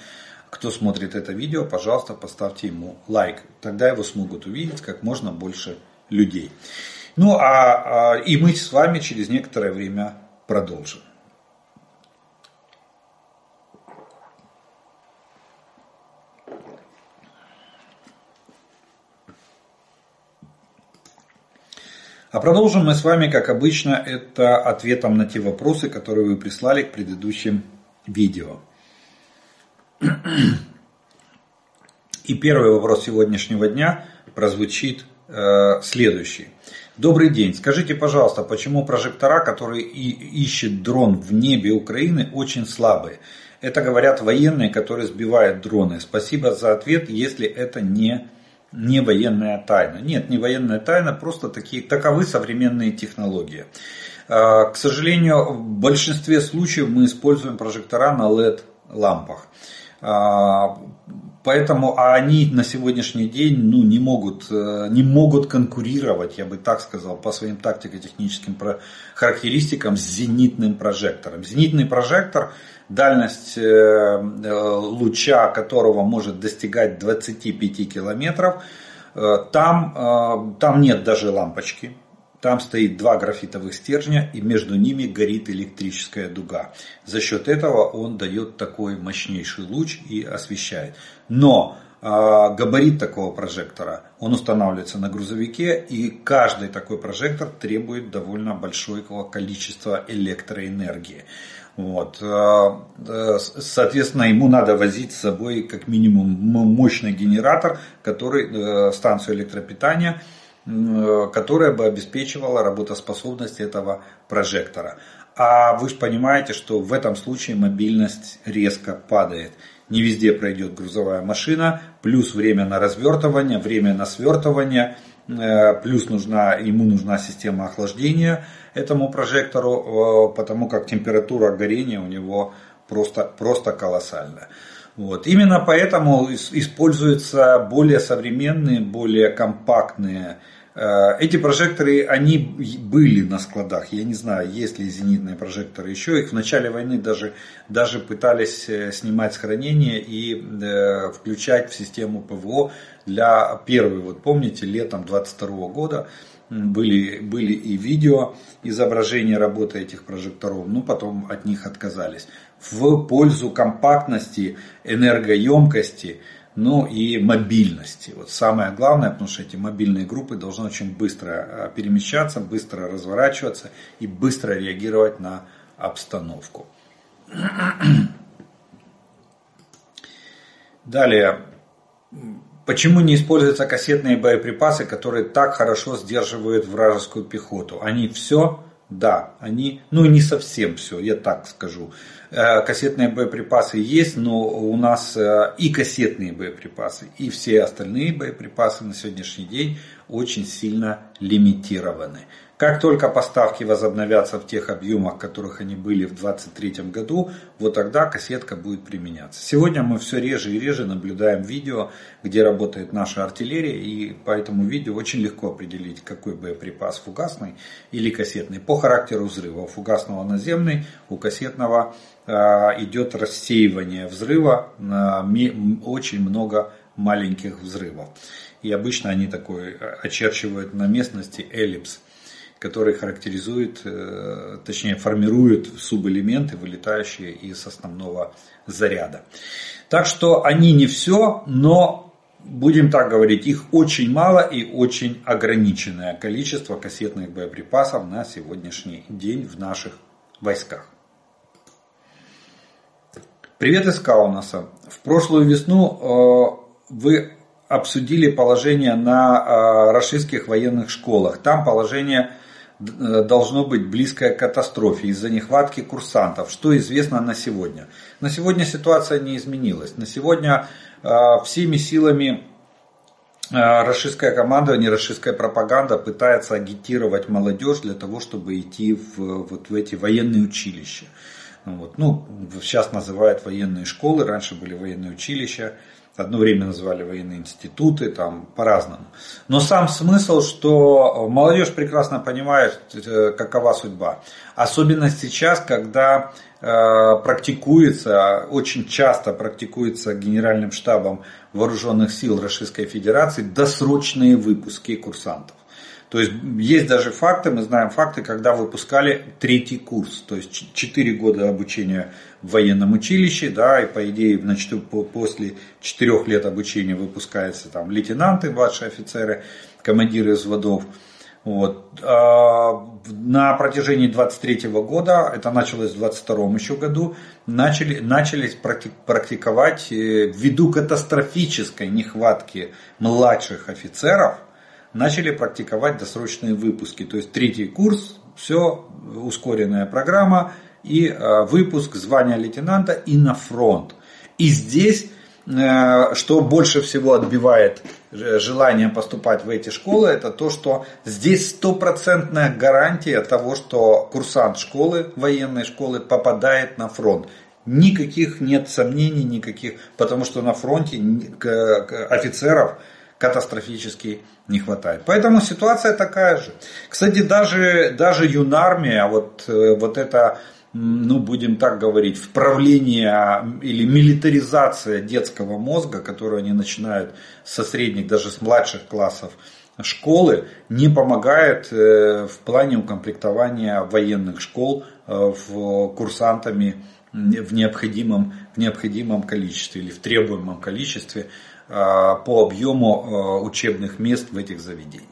Кто смотрит это видео, пожалуйста, поставьте ему лайк. Тогда его смогут увидеть как можно больше людей. Ну а, а и мы с вами через некоторое время продолжим. А продолжим мы с вами, как обычно, это ответом на те вопросы, которые вы прислали к предыдущим видео. И первый вопрос сегодняшнего дня прозвучит э, следующий. Добрый день. Скажите, пожалуйста, почему прожектора, которые и ищет дрон в небе Украины, очень слабые? Это говорят военные, которые сбивают дроны. Спасибо за ответ, если это не, не военная тайна. Нет, не военная тайна, просто такие, таковы современные технологии. А, к сожалению, в большинстве случаев мы используем прожектора на LED лампах. А, Поэтому а они на сегодняшний день ну, не, могут, э, не могут конкурировать, я бы так сказал, по своим тактико-техническим характеристикам с зенитным прожектором. Зенитный прожектор, дальность э, э, луча которого может достигать 25 километров, там, там нет даже лампочки. Там стоит два графитовых стержня и между ними горит электрическая дуга. За счет этого он дает такой мощнейший луч и освещает. Но э, габарит такого прожектора, он устанавливается на грузовике, и каждый такой прожектор требует довольно большого количества электроэнергии. Вот. А, э, соответственно, ему надо возить с собой как минимум мощный генератор, который, э, станцию электропитания, которая бы обеспечивала работоспособность этого прожектора. А вы же понимаете, что в этом случае мобильность резко падает не везде пройдет грузовая машина, плюс время на развертывание, время на свертывание, э, плюс нужна, ему нужна система охлаждения этому прожектору, э, потому как температура горения у него просто, просто колоссальная. Вот. Именно поэтому используются более современные, более компактные Э, эти прожекторы, они были на складах. Я не знаю, есть ли зенитные прожекторы еще. Их в начале войны даже, даже пытались э, снимать с хранения и э, включать в систему ПВО для первой, вот помните, летом 22 года были, были и видео изображения работы этих прожекторов, но потом от них отказались. В пользу компактности, энергоемкости, ну и мобильности. Вот самое главное, потому что эти мобильные группы должны очень быстро перемещаться, быстро разворачиваться и быстро реагировать на обстановку. [clears throat] Далее. Почему не используются кассетные боеприпасы, которые так хорошо сдерживают вражескую пехоту? Они все, да, они, ну не совсем все, я так скажу. Э, кассетные боеприпасы есть, но у нас э, и кассетные боеприпасы, и все остальные боеприпасы на сегодняшний день очень сильно лимитированы. Как только поставки возобновятся в тех объемах, которых они были в 2023 году, вот тогда кассетка будет применяться. Сегодня мы все реже и реже наблюдаем видео, где работает наша артиллерия, и по этому видео очень легко определить, какой боеприпас фугасный или кассетный. По характеру взрыва. У фугасного наземный, у кассетного э, идет рассеивание взрыва на очень много маленьких взрывов. И обычно они такой э, очерчивают на местности эллипс который характеризует, э, точнее формирует субэлементы, вылетающие из основного заряда. Так что они не все, но будем так говорить, их очень мало и очень ограниченное количество кассетных боеприпасов на сегодняшний день в наших войсках. Привет из Каунаса. В прошлую весну э, вы обсудили положение на э, российских военных школах. Там положение должно быть близкое к катастрофе из-за нехватки курсантов. Что известно на сегодня? На сегодня ситуация не изменилась. На сегодня э, всеми силами э, российская командование, российская пропаганда пытается агитировать молодежь для того, чтобы идти в, вот в эти военные училища. Вот. Ну, сейчас называют военные школы, раньше были военные училища. Одно время называли военные институты, там по-разному. Но сам смысл, что молодежь прекрасно понимает, э, какова судьба. Особенно сейчас, когда э, практикуется, очень часто практикуется Генеральным штабом Вооруженных сил Российской Федерации досрочные выпуски курсантов. То есть есть даже факты, мы знаем факты, когда выпускали третий курс, то есть 4 года обучения в военном училище, да, и по идее значит, после 4 лет обучения выпускаются там лейтенанты, младшие офицеры, командиры взводов. Вот. А на протяжении 23 года, это началось в 22 еще году, начали, начались практиковать э, ввиду катастрофической нехватки младших офицеров, начали практиковать досрочные выпуски. То есть третий курс, все, ускоренная программа и э, выпуск звания лейтенанта и на фронт. И здесь, э, что больше всего отбивает э, желание поступать в эти школы, это то, что здесь стопроцентная гарантия того, что курсант школы, военной школы попадает на фронт. Никаких нет сомнений, никаких, потому что на фронте офицеров катастрофически не хватает. Поэтому ситуация такая же. Кстати, даже, даже юнармия, вот, э, вот это, ну будем так говорить, вправление или милитаризация детского мозга, которую они начинают со средних, даже с младших классов школы, не помогает э, в плане укомплектования военных школ э, в курсантами в необходимом, в необходимом количестве или в требуемом количестве по объему э, учебных мест в этих заведениях.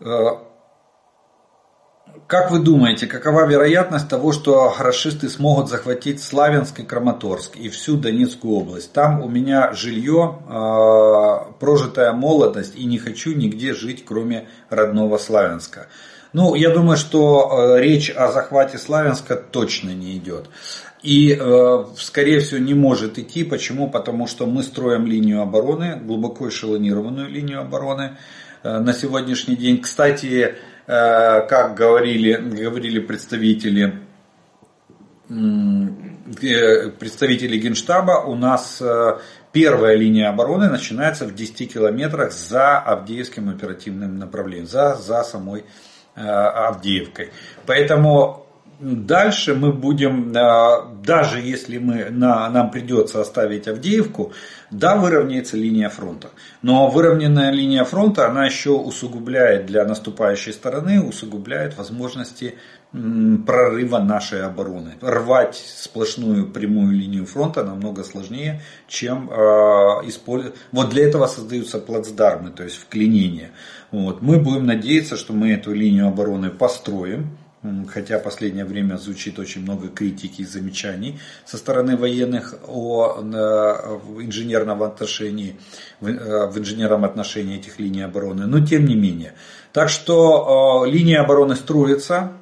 Э, как вы думаете, какова вероятность того, что расисты смогут захватить Славянск и Краматорск и всю Донецкую область? Там у меня жилье, прожитая молодость и не хочу нигде жить, кроме родного Славянска. Ну, я думаю, что речь о захвате Славянска точно не идет. И, э, скорее всего, не может идти. Почему? Потому что мы строим линию обороны, глубоко эшелонированную линию обороны э, на сегодняшний день. Кстати, э, как говорили, говорили представители, представители Генштаба, у нас первая линия обороны начинается в 10 километрах за Авдеевским оперативным направлением, за, за самой Авдеевкой. Поэтому дальше мы будем, даже если мы, нам придется оставить Авдеевку, да, выровняется линия фронта. Но выровненная линия фронта, она еще усугубляет для наступающей стороны, усугубляет возможности прорыва нашей обороны. Рвать сплошную прямую линию фронта намного сложнее, чем э, использовать. Вот для этого создаются плацдармы, то есть вклинения. Вот. Мы будем надеяться, что мы эту линию обороны построим. Хотя последнее время звучит очень много критики и замечаний со стороны военных о, инженерном отношении, в, э, в инженерном отношении этих линий обороны. Но тем не менее. Так что линия обороны строится,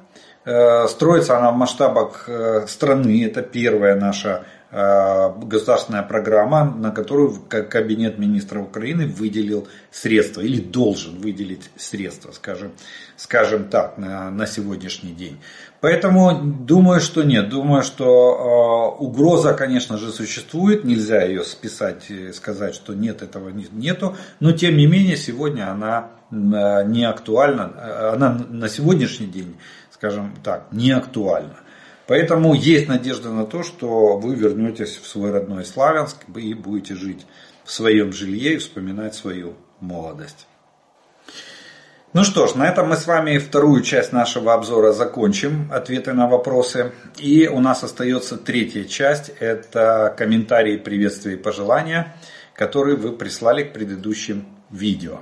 Э, строится она в масштабах э, страны. Это первая наша государственная программа, на которую Кабинет министров Украины выделил средства или должен выделить средства, скажем, скажем так, на, на сегодняшний день. Поэтому думаю, что нет. Думаю, что э, угроза, конечно же, существует. Нельзя ее списать сказать, что нет, этого нету. Но тем не менее, сегодня она э, не актуальна. Она на сегодняшний день скажем так, не актуально. Поэтому есть надежда на то, что вы вернетесь в свой родной Славянск и будете жить в своем жилье и вспоминать свою молодость. Ну что ж, на этом мы с вами вторую часть нашего обзора закончим, ответы на вопросы. И у нас остается третья часть, это комментарии, приветствия и пожелания, которые вы прислали к предыдущим видео.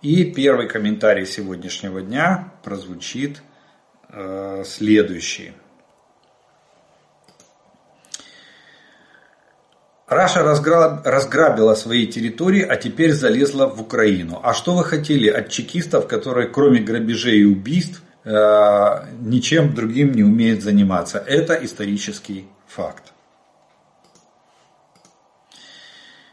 И первый комментарий сегодняшнего дня прозвучит Э, следующие. Раша разграбила свои территории, а теперь залезла в Украину. А что вы хотели от чекистов, которые кроме грабежей и убийств э, ничем другим не умеют заниматься? Это исторический факт.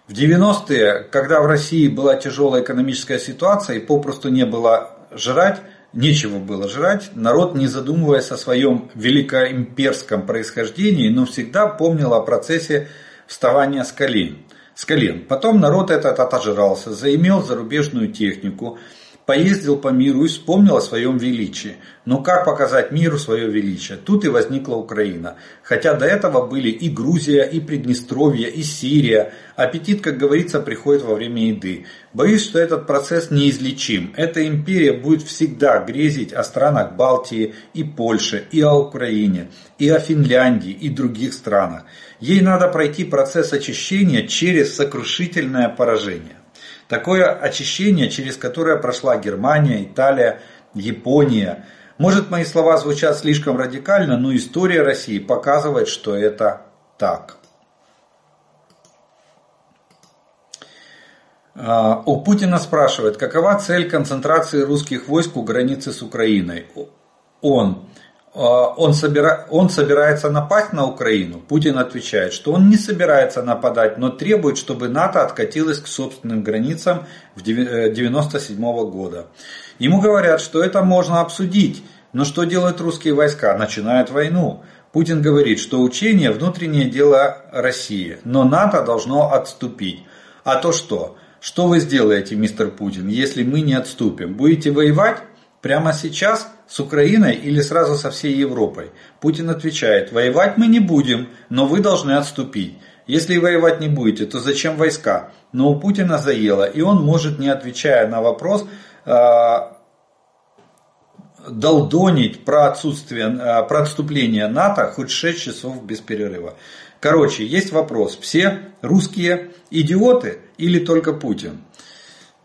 В 90-е, когда в России была тяжелая экономическая ситуация и попросту не было жрать, нечего было жрать, народ, не задумываясь о своем великоимперском происхождении, но всегда помнил о процессе вставания с колен. С колен. Потом народ этот отожрался, заимел зарубежную технику, поездил по миру и вспомнил о своем величии. Но как показать миру свое величие? Тут и возникла Украина. Хотя до этого были и Грузия, и Приднестровье, и Сирия. Аппетит, как говорится, приходит во время еды. Боюсь, что этот процесс неизлечим. Эта империя будет всегда грезить о странах Балтии и Польши, и о Украине, и о Финляндии, и других странах. Ей надо пройти процесс очищения через сокрушительное поражение. Такое очищение, через которое прошла Германия, Италия, Япония. Может мои слова звучат слишком радикально, но история России показывает, что это так. А, у Путина спрашивает, какова цель концентрации русских войск у границы с Украиной? Он он, собира... он собирается напасть на Украину? Путин отвечает, что он не собирается нападать, но требует, чтобы НАТО откатилось к собственным границам в 1997 э, года. Ему говорят, что это можно обсудить, но что делают русские войска? Начинают войну. Путин говорит, что учение – внутреннее дело России, но НАТО должно отступить. А то что? Что вы сделаете, мистер Путин, если мы не отступим? Будете воевать? Прямо сейчас с Украиной или сразу со всей Европой? Путин отвечает, воевать мы не будем, но вы должны отступить. Если воевать не будете, то зачем войска? Но у Путина заело, и он может, не отвечая на вопрос, а, долдонить про отсутствие, а, про отступление НАТО хоть 6 часов без перерыва. Короче, есть вопрос, все русские идиоты или только Путин?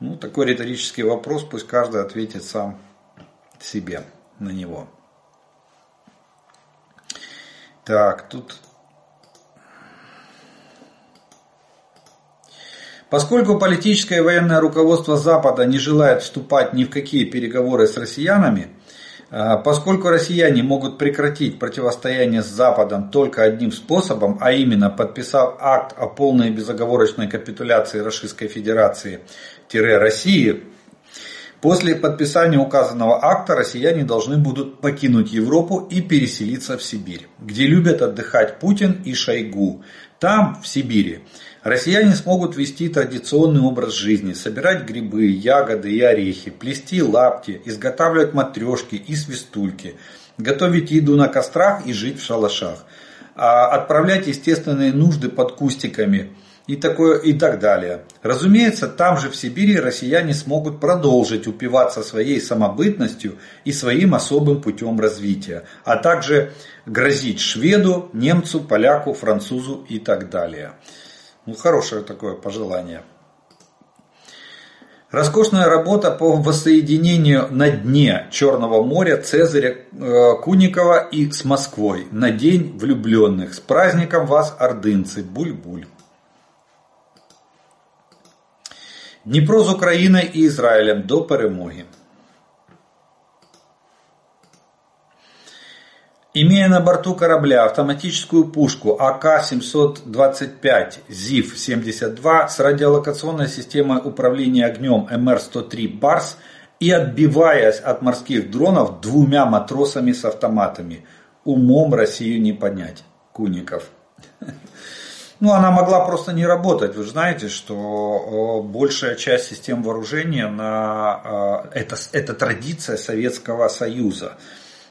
Ну, такой риторический вопрос, пусть каждый ответит сам себе на него. Так, тут... Поскольку политическое и военное руководство Запада не желает вступать ни в какие переговоры с россиянами, а, поскольку россияне могут прекратить противостояние с Западом только одним способом, а именно подписав акт о полной безоговорочной капитуляции Российской Федерации-России, После подписания указанного акта россияне должны будут покинуть Европу и переселиться в Сибирь, где любят отдыхать Путин и Шойгу. Там, в Сибири, Россияне смогут вести традиционный образ жизни, собирать грибы, ягоды и орехи, плести лапти, изготавливать матрешки и свистульки, готовить еду на кострах и жить в шалашах, а отправлять естественные нужды под кустиками – и, такое, и так далее. Разумеется, там же в Сибири россияне смогут продолжить упиваться своей самобытностью и своим особым путем развития, а также грозить шведу, немцу, поляку, французу и так далее. Ну, хорошее такое пожелание. Роскошная работа по воссоединению на дне Черного моря Цезаря э, Куникова и с Москвой на День влюбленных. С праздником вас, ордынцы! Буль-буль! Дніпро з Україною і Ізраїлем до перемоги. Имея на борту корабля автоматическую пушку АК-725 ЗИФ-72 с радиолокационной системой управления огнем МР-103 «Барс» и отбиваясь от морских дронов двумя матросами с автоматами. Умом Россию не понять. Куников. [laughs] Ну, она могла просто не работать. Вы же знаете, что большая часть систем вооружения на, это, это традиция Советского Союза.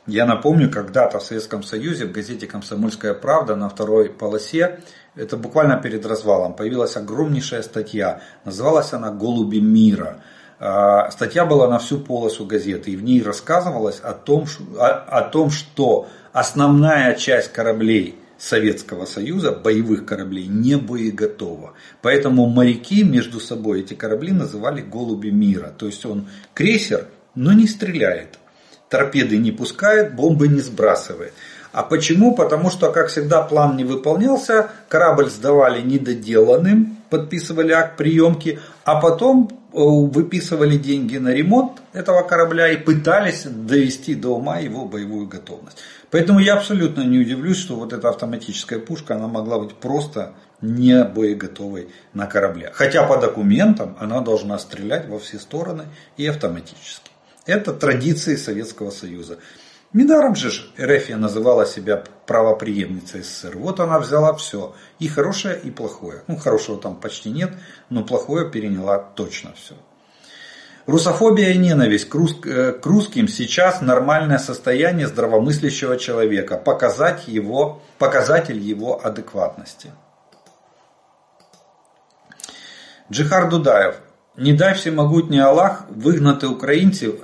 Я напомню, когда-то в Советском Союзе в газете «Комсомольская правда» на второй полосе, это буквально перед развалом, появилась огромнейшая статья. Называлась она «Голуби мира». Статья была на всю полосу газеты, и в ней рассказывалось о том, о, о том что основная часть кораблей Советского Союза боевых кораблей не боеготова. Поэтому моряки между собой эти корабли называли голуби мира. То есть он крейсер, но не стреляет. Торпеды не пускает, бомбы не сбрасывает. А почему? Потому что, как всегда, план не выполнялся, корабль сдавали недоделанным, подписывали акт приемки, а потом выписывали деньги на ремонт этого корабля и пытались довести до ума его боевую готовность. Поэтому я абсолютно не удивлюсь, что вот эта автоматическая пушка, она могла быть просто не боеготовой на корабле. Хотя по документам она должна стрелять во все стороны и автоматически. Это традиции Советского Союза. Недаром же Рефия называла себя правоприемницей СССР. Вот она взяла все. И хорошее, и плохое. Ну, хорошего там почти нет, но плохое переняла точно все. Русофобия и ненависть к, рус... Э, к русским сейчас нормальное состояние здравомыслящего человека, показать его, показатель его адекватности. Джихар Дудаєв. Не дай всемогутній Аллах вигнати українців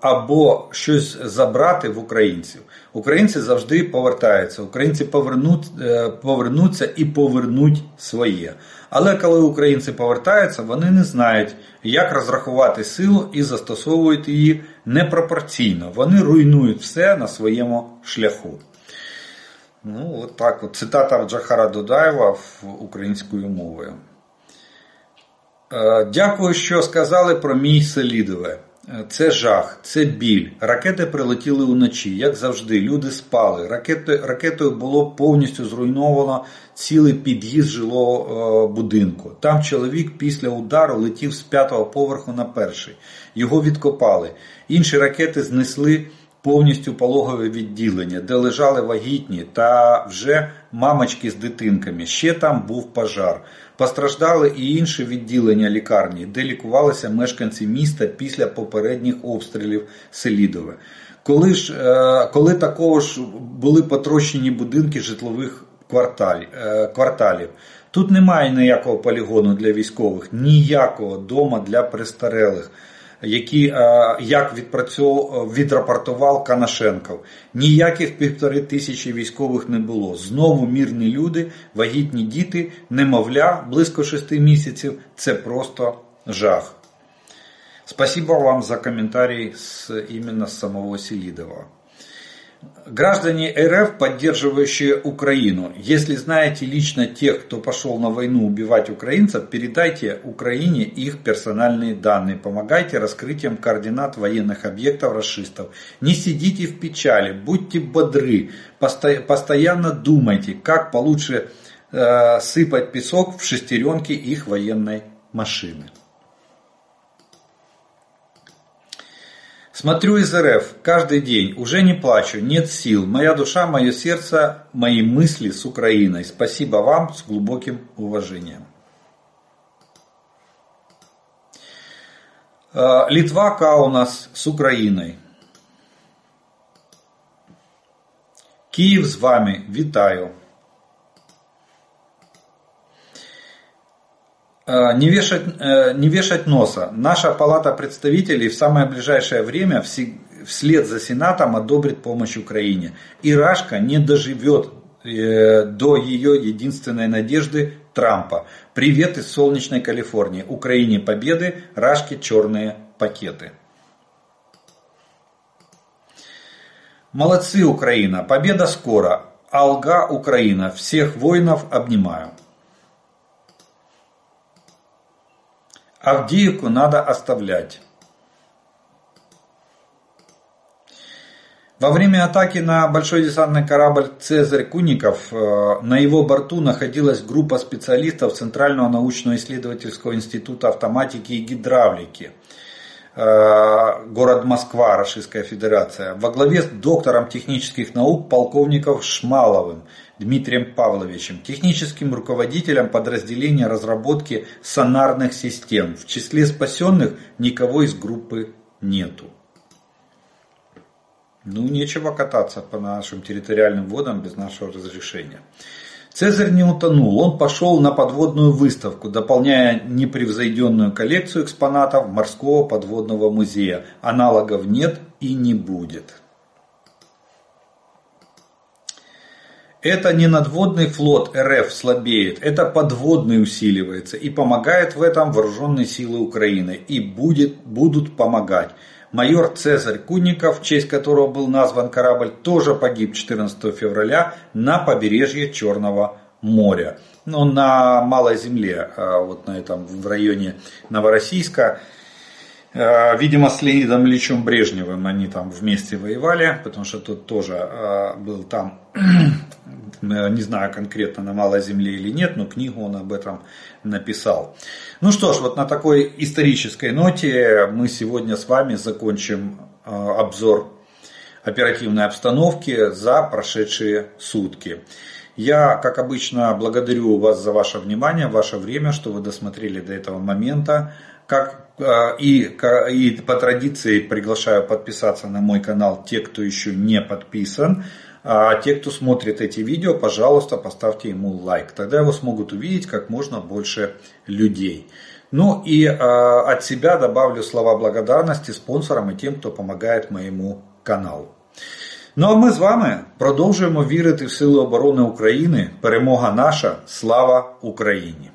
або щось забрати в українців. Українці завжди повертаються. Українці повернуть, е, повернуться і повернуть своє. Але коли українці повертаються, вони не знають, як розрахувати силу і застосовують її непропорційно. Вони руйнують все на своєму шляху. Ну, от так от. Цитата Джахара Дудаєва українською мовою. Е, дякую, що сказали про мій Селідове. Е, це жах, це біль. Ракети прилетіли уночі, як завжди. Люди спали. Ракети, ракетою було повністю зруйновано цілий під'їзд жилого е, будинку. Там чоловік після удару летів з п'ятого поверху на перший. Його відкопали. Інші ракети знесли повністю пологове відділення, де лежали вагітні та вже мамочки з дитинками. Ще там був пожар. Постраждали і інші відділення лікарні, де лікувалися мешканці міста після попередніх обстрілів Селідове. Коли ж, е, коли такого ж були потрощені будинки житлових кварталь, кварталів. Тут немає ніякого полігону для військових, ніякого дома для престарелих які е, як відпрацьовував, відрапортував Канашенков. Ніяких півтори тисячі військових не було. Знову мірні люди, вагітні діти, немовля близько шести місяців. Це просто жах. Спасибо вам за комментарий с, именно с самого Селидова. Граждане РФ, поддерживающие Украину, если знаете лично тех, кто пошел на войну убивать украинцев, передайте Украине их персональные данные, помогайте раскрытием координат военных объектов расистов. Не сидите в печали, будьте бодры, постоянно думайте, как получше э, сыпать песок в шестеренки их военной машины. Смотрю из РФ каждый день, уже не плачу, нет сил. Моя душа, мое сердце, мои мысли с Украиной. Спасибо вам с глубоким уважением. Э, Литва Каунас с Украиной. Київ з вами. Вітаю. Не вешать, э, не вешать носа. Наша палата представителей в самое ближайшее время вслед за Сенатом одобрит помощь Украине. И Рашка не доживет э, до ее единственной надежды Трампа. Привет из солнечной Калифорнии. Украине победы, Рашке черные пакеты. Молодцы, Украина. Победа скоро. Алга, Украина. Всех воинов обнимаю. Авдеевку надо оставлять. Во время атаки на большой десантный корабль «Цезарь Куников» э, на его борту находилась группа специалистов Центрального научно-исследовательского института автоматики и гидравлики – город Москва, Российская Федерация, во главе с доктором технических наук полковником Шмаловым Дмитрием Павловичем, техническим руководителем подразделения разработки сонарных систем. В числе спасенных никого из группы нету. Ну, нечего кататься по нашим территориальным водам без нашего разрешения. Цезарь не утонул, он пошел на подводную выставку, дополняя непревзойденную коллекцию экспонатов морского подводного музея. Аналогов нет и не будет. Это не надводный флот РФ слабеет, это подводный усиливается и помогает в этом вооруженные силы Украины и будет, будут помогать. Майор Цезарь Кунников, в честь которого был назван корабль, тоже погиб 14 февраля на побережье Черного моря. Ну, на Малой Земле, а, вот на этом, в районе Новороссийска. А, видимо, с Леонидом Ильичем Брежневым они там вместе воевали, потому что тот тоже а, был там, не знаю конкретно на Малой Земле или нет, но книгу он об этом написал. Ну что ж, вот на такой исторической ноте мы сегодня с вами закончим обзор оперативной обстановки за прошедшие сутки. Я, как обычно, благодарю вас за ваше внимание, ваше время, что вы досмотрели до этого момента. Как, э, и, и по традиции приглашаю подписаться на мой канал те, кто еще не подписан. А те, кто смотрит эти видео, пожалуйста, поставьте ему лайк. Тогда его смогут увидеть как можно больше людей. Ну и э, от себя добавлю слова благодарности спонсорам и тем, кто помогает моему каналу. Ну а ми з вами продовжуємо вірити в сили оборони України. Перемога наша, слава Україні!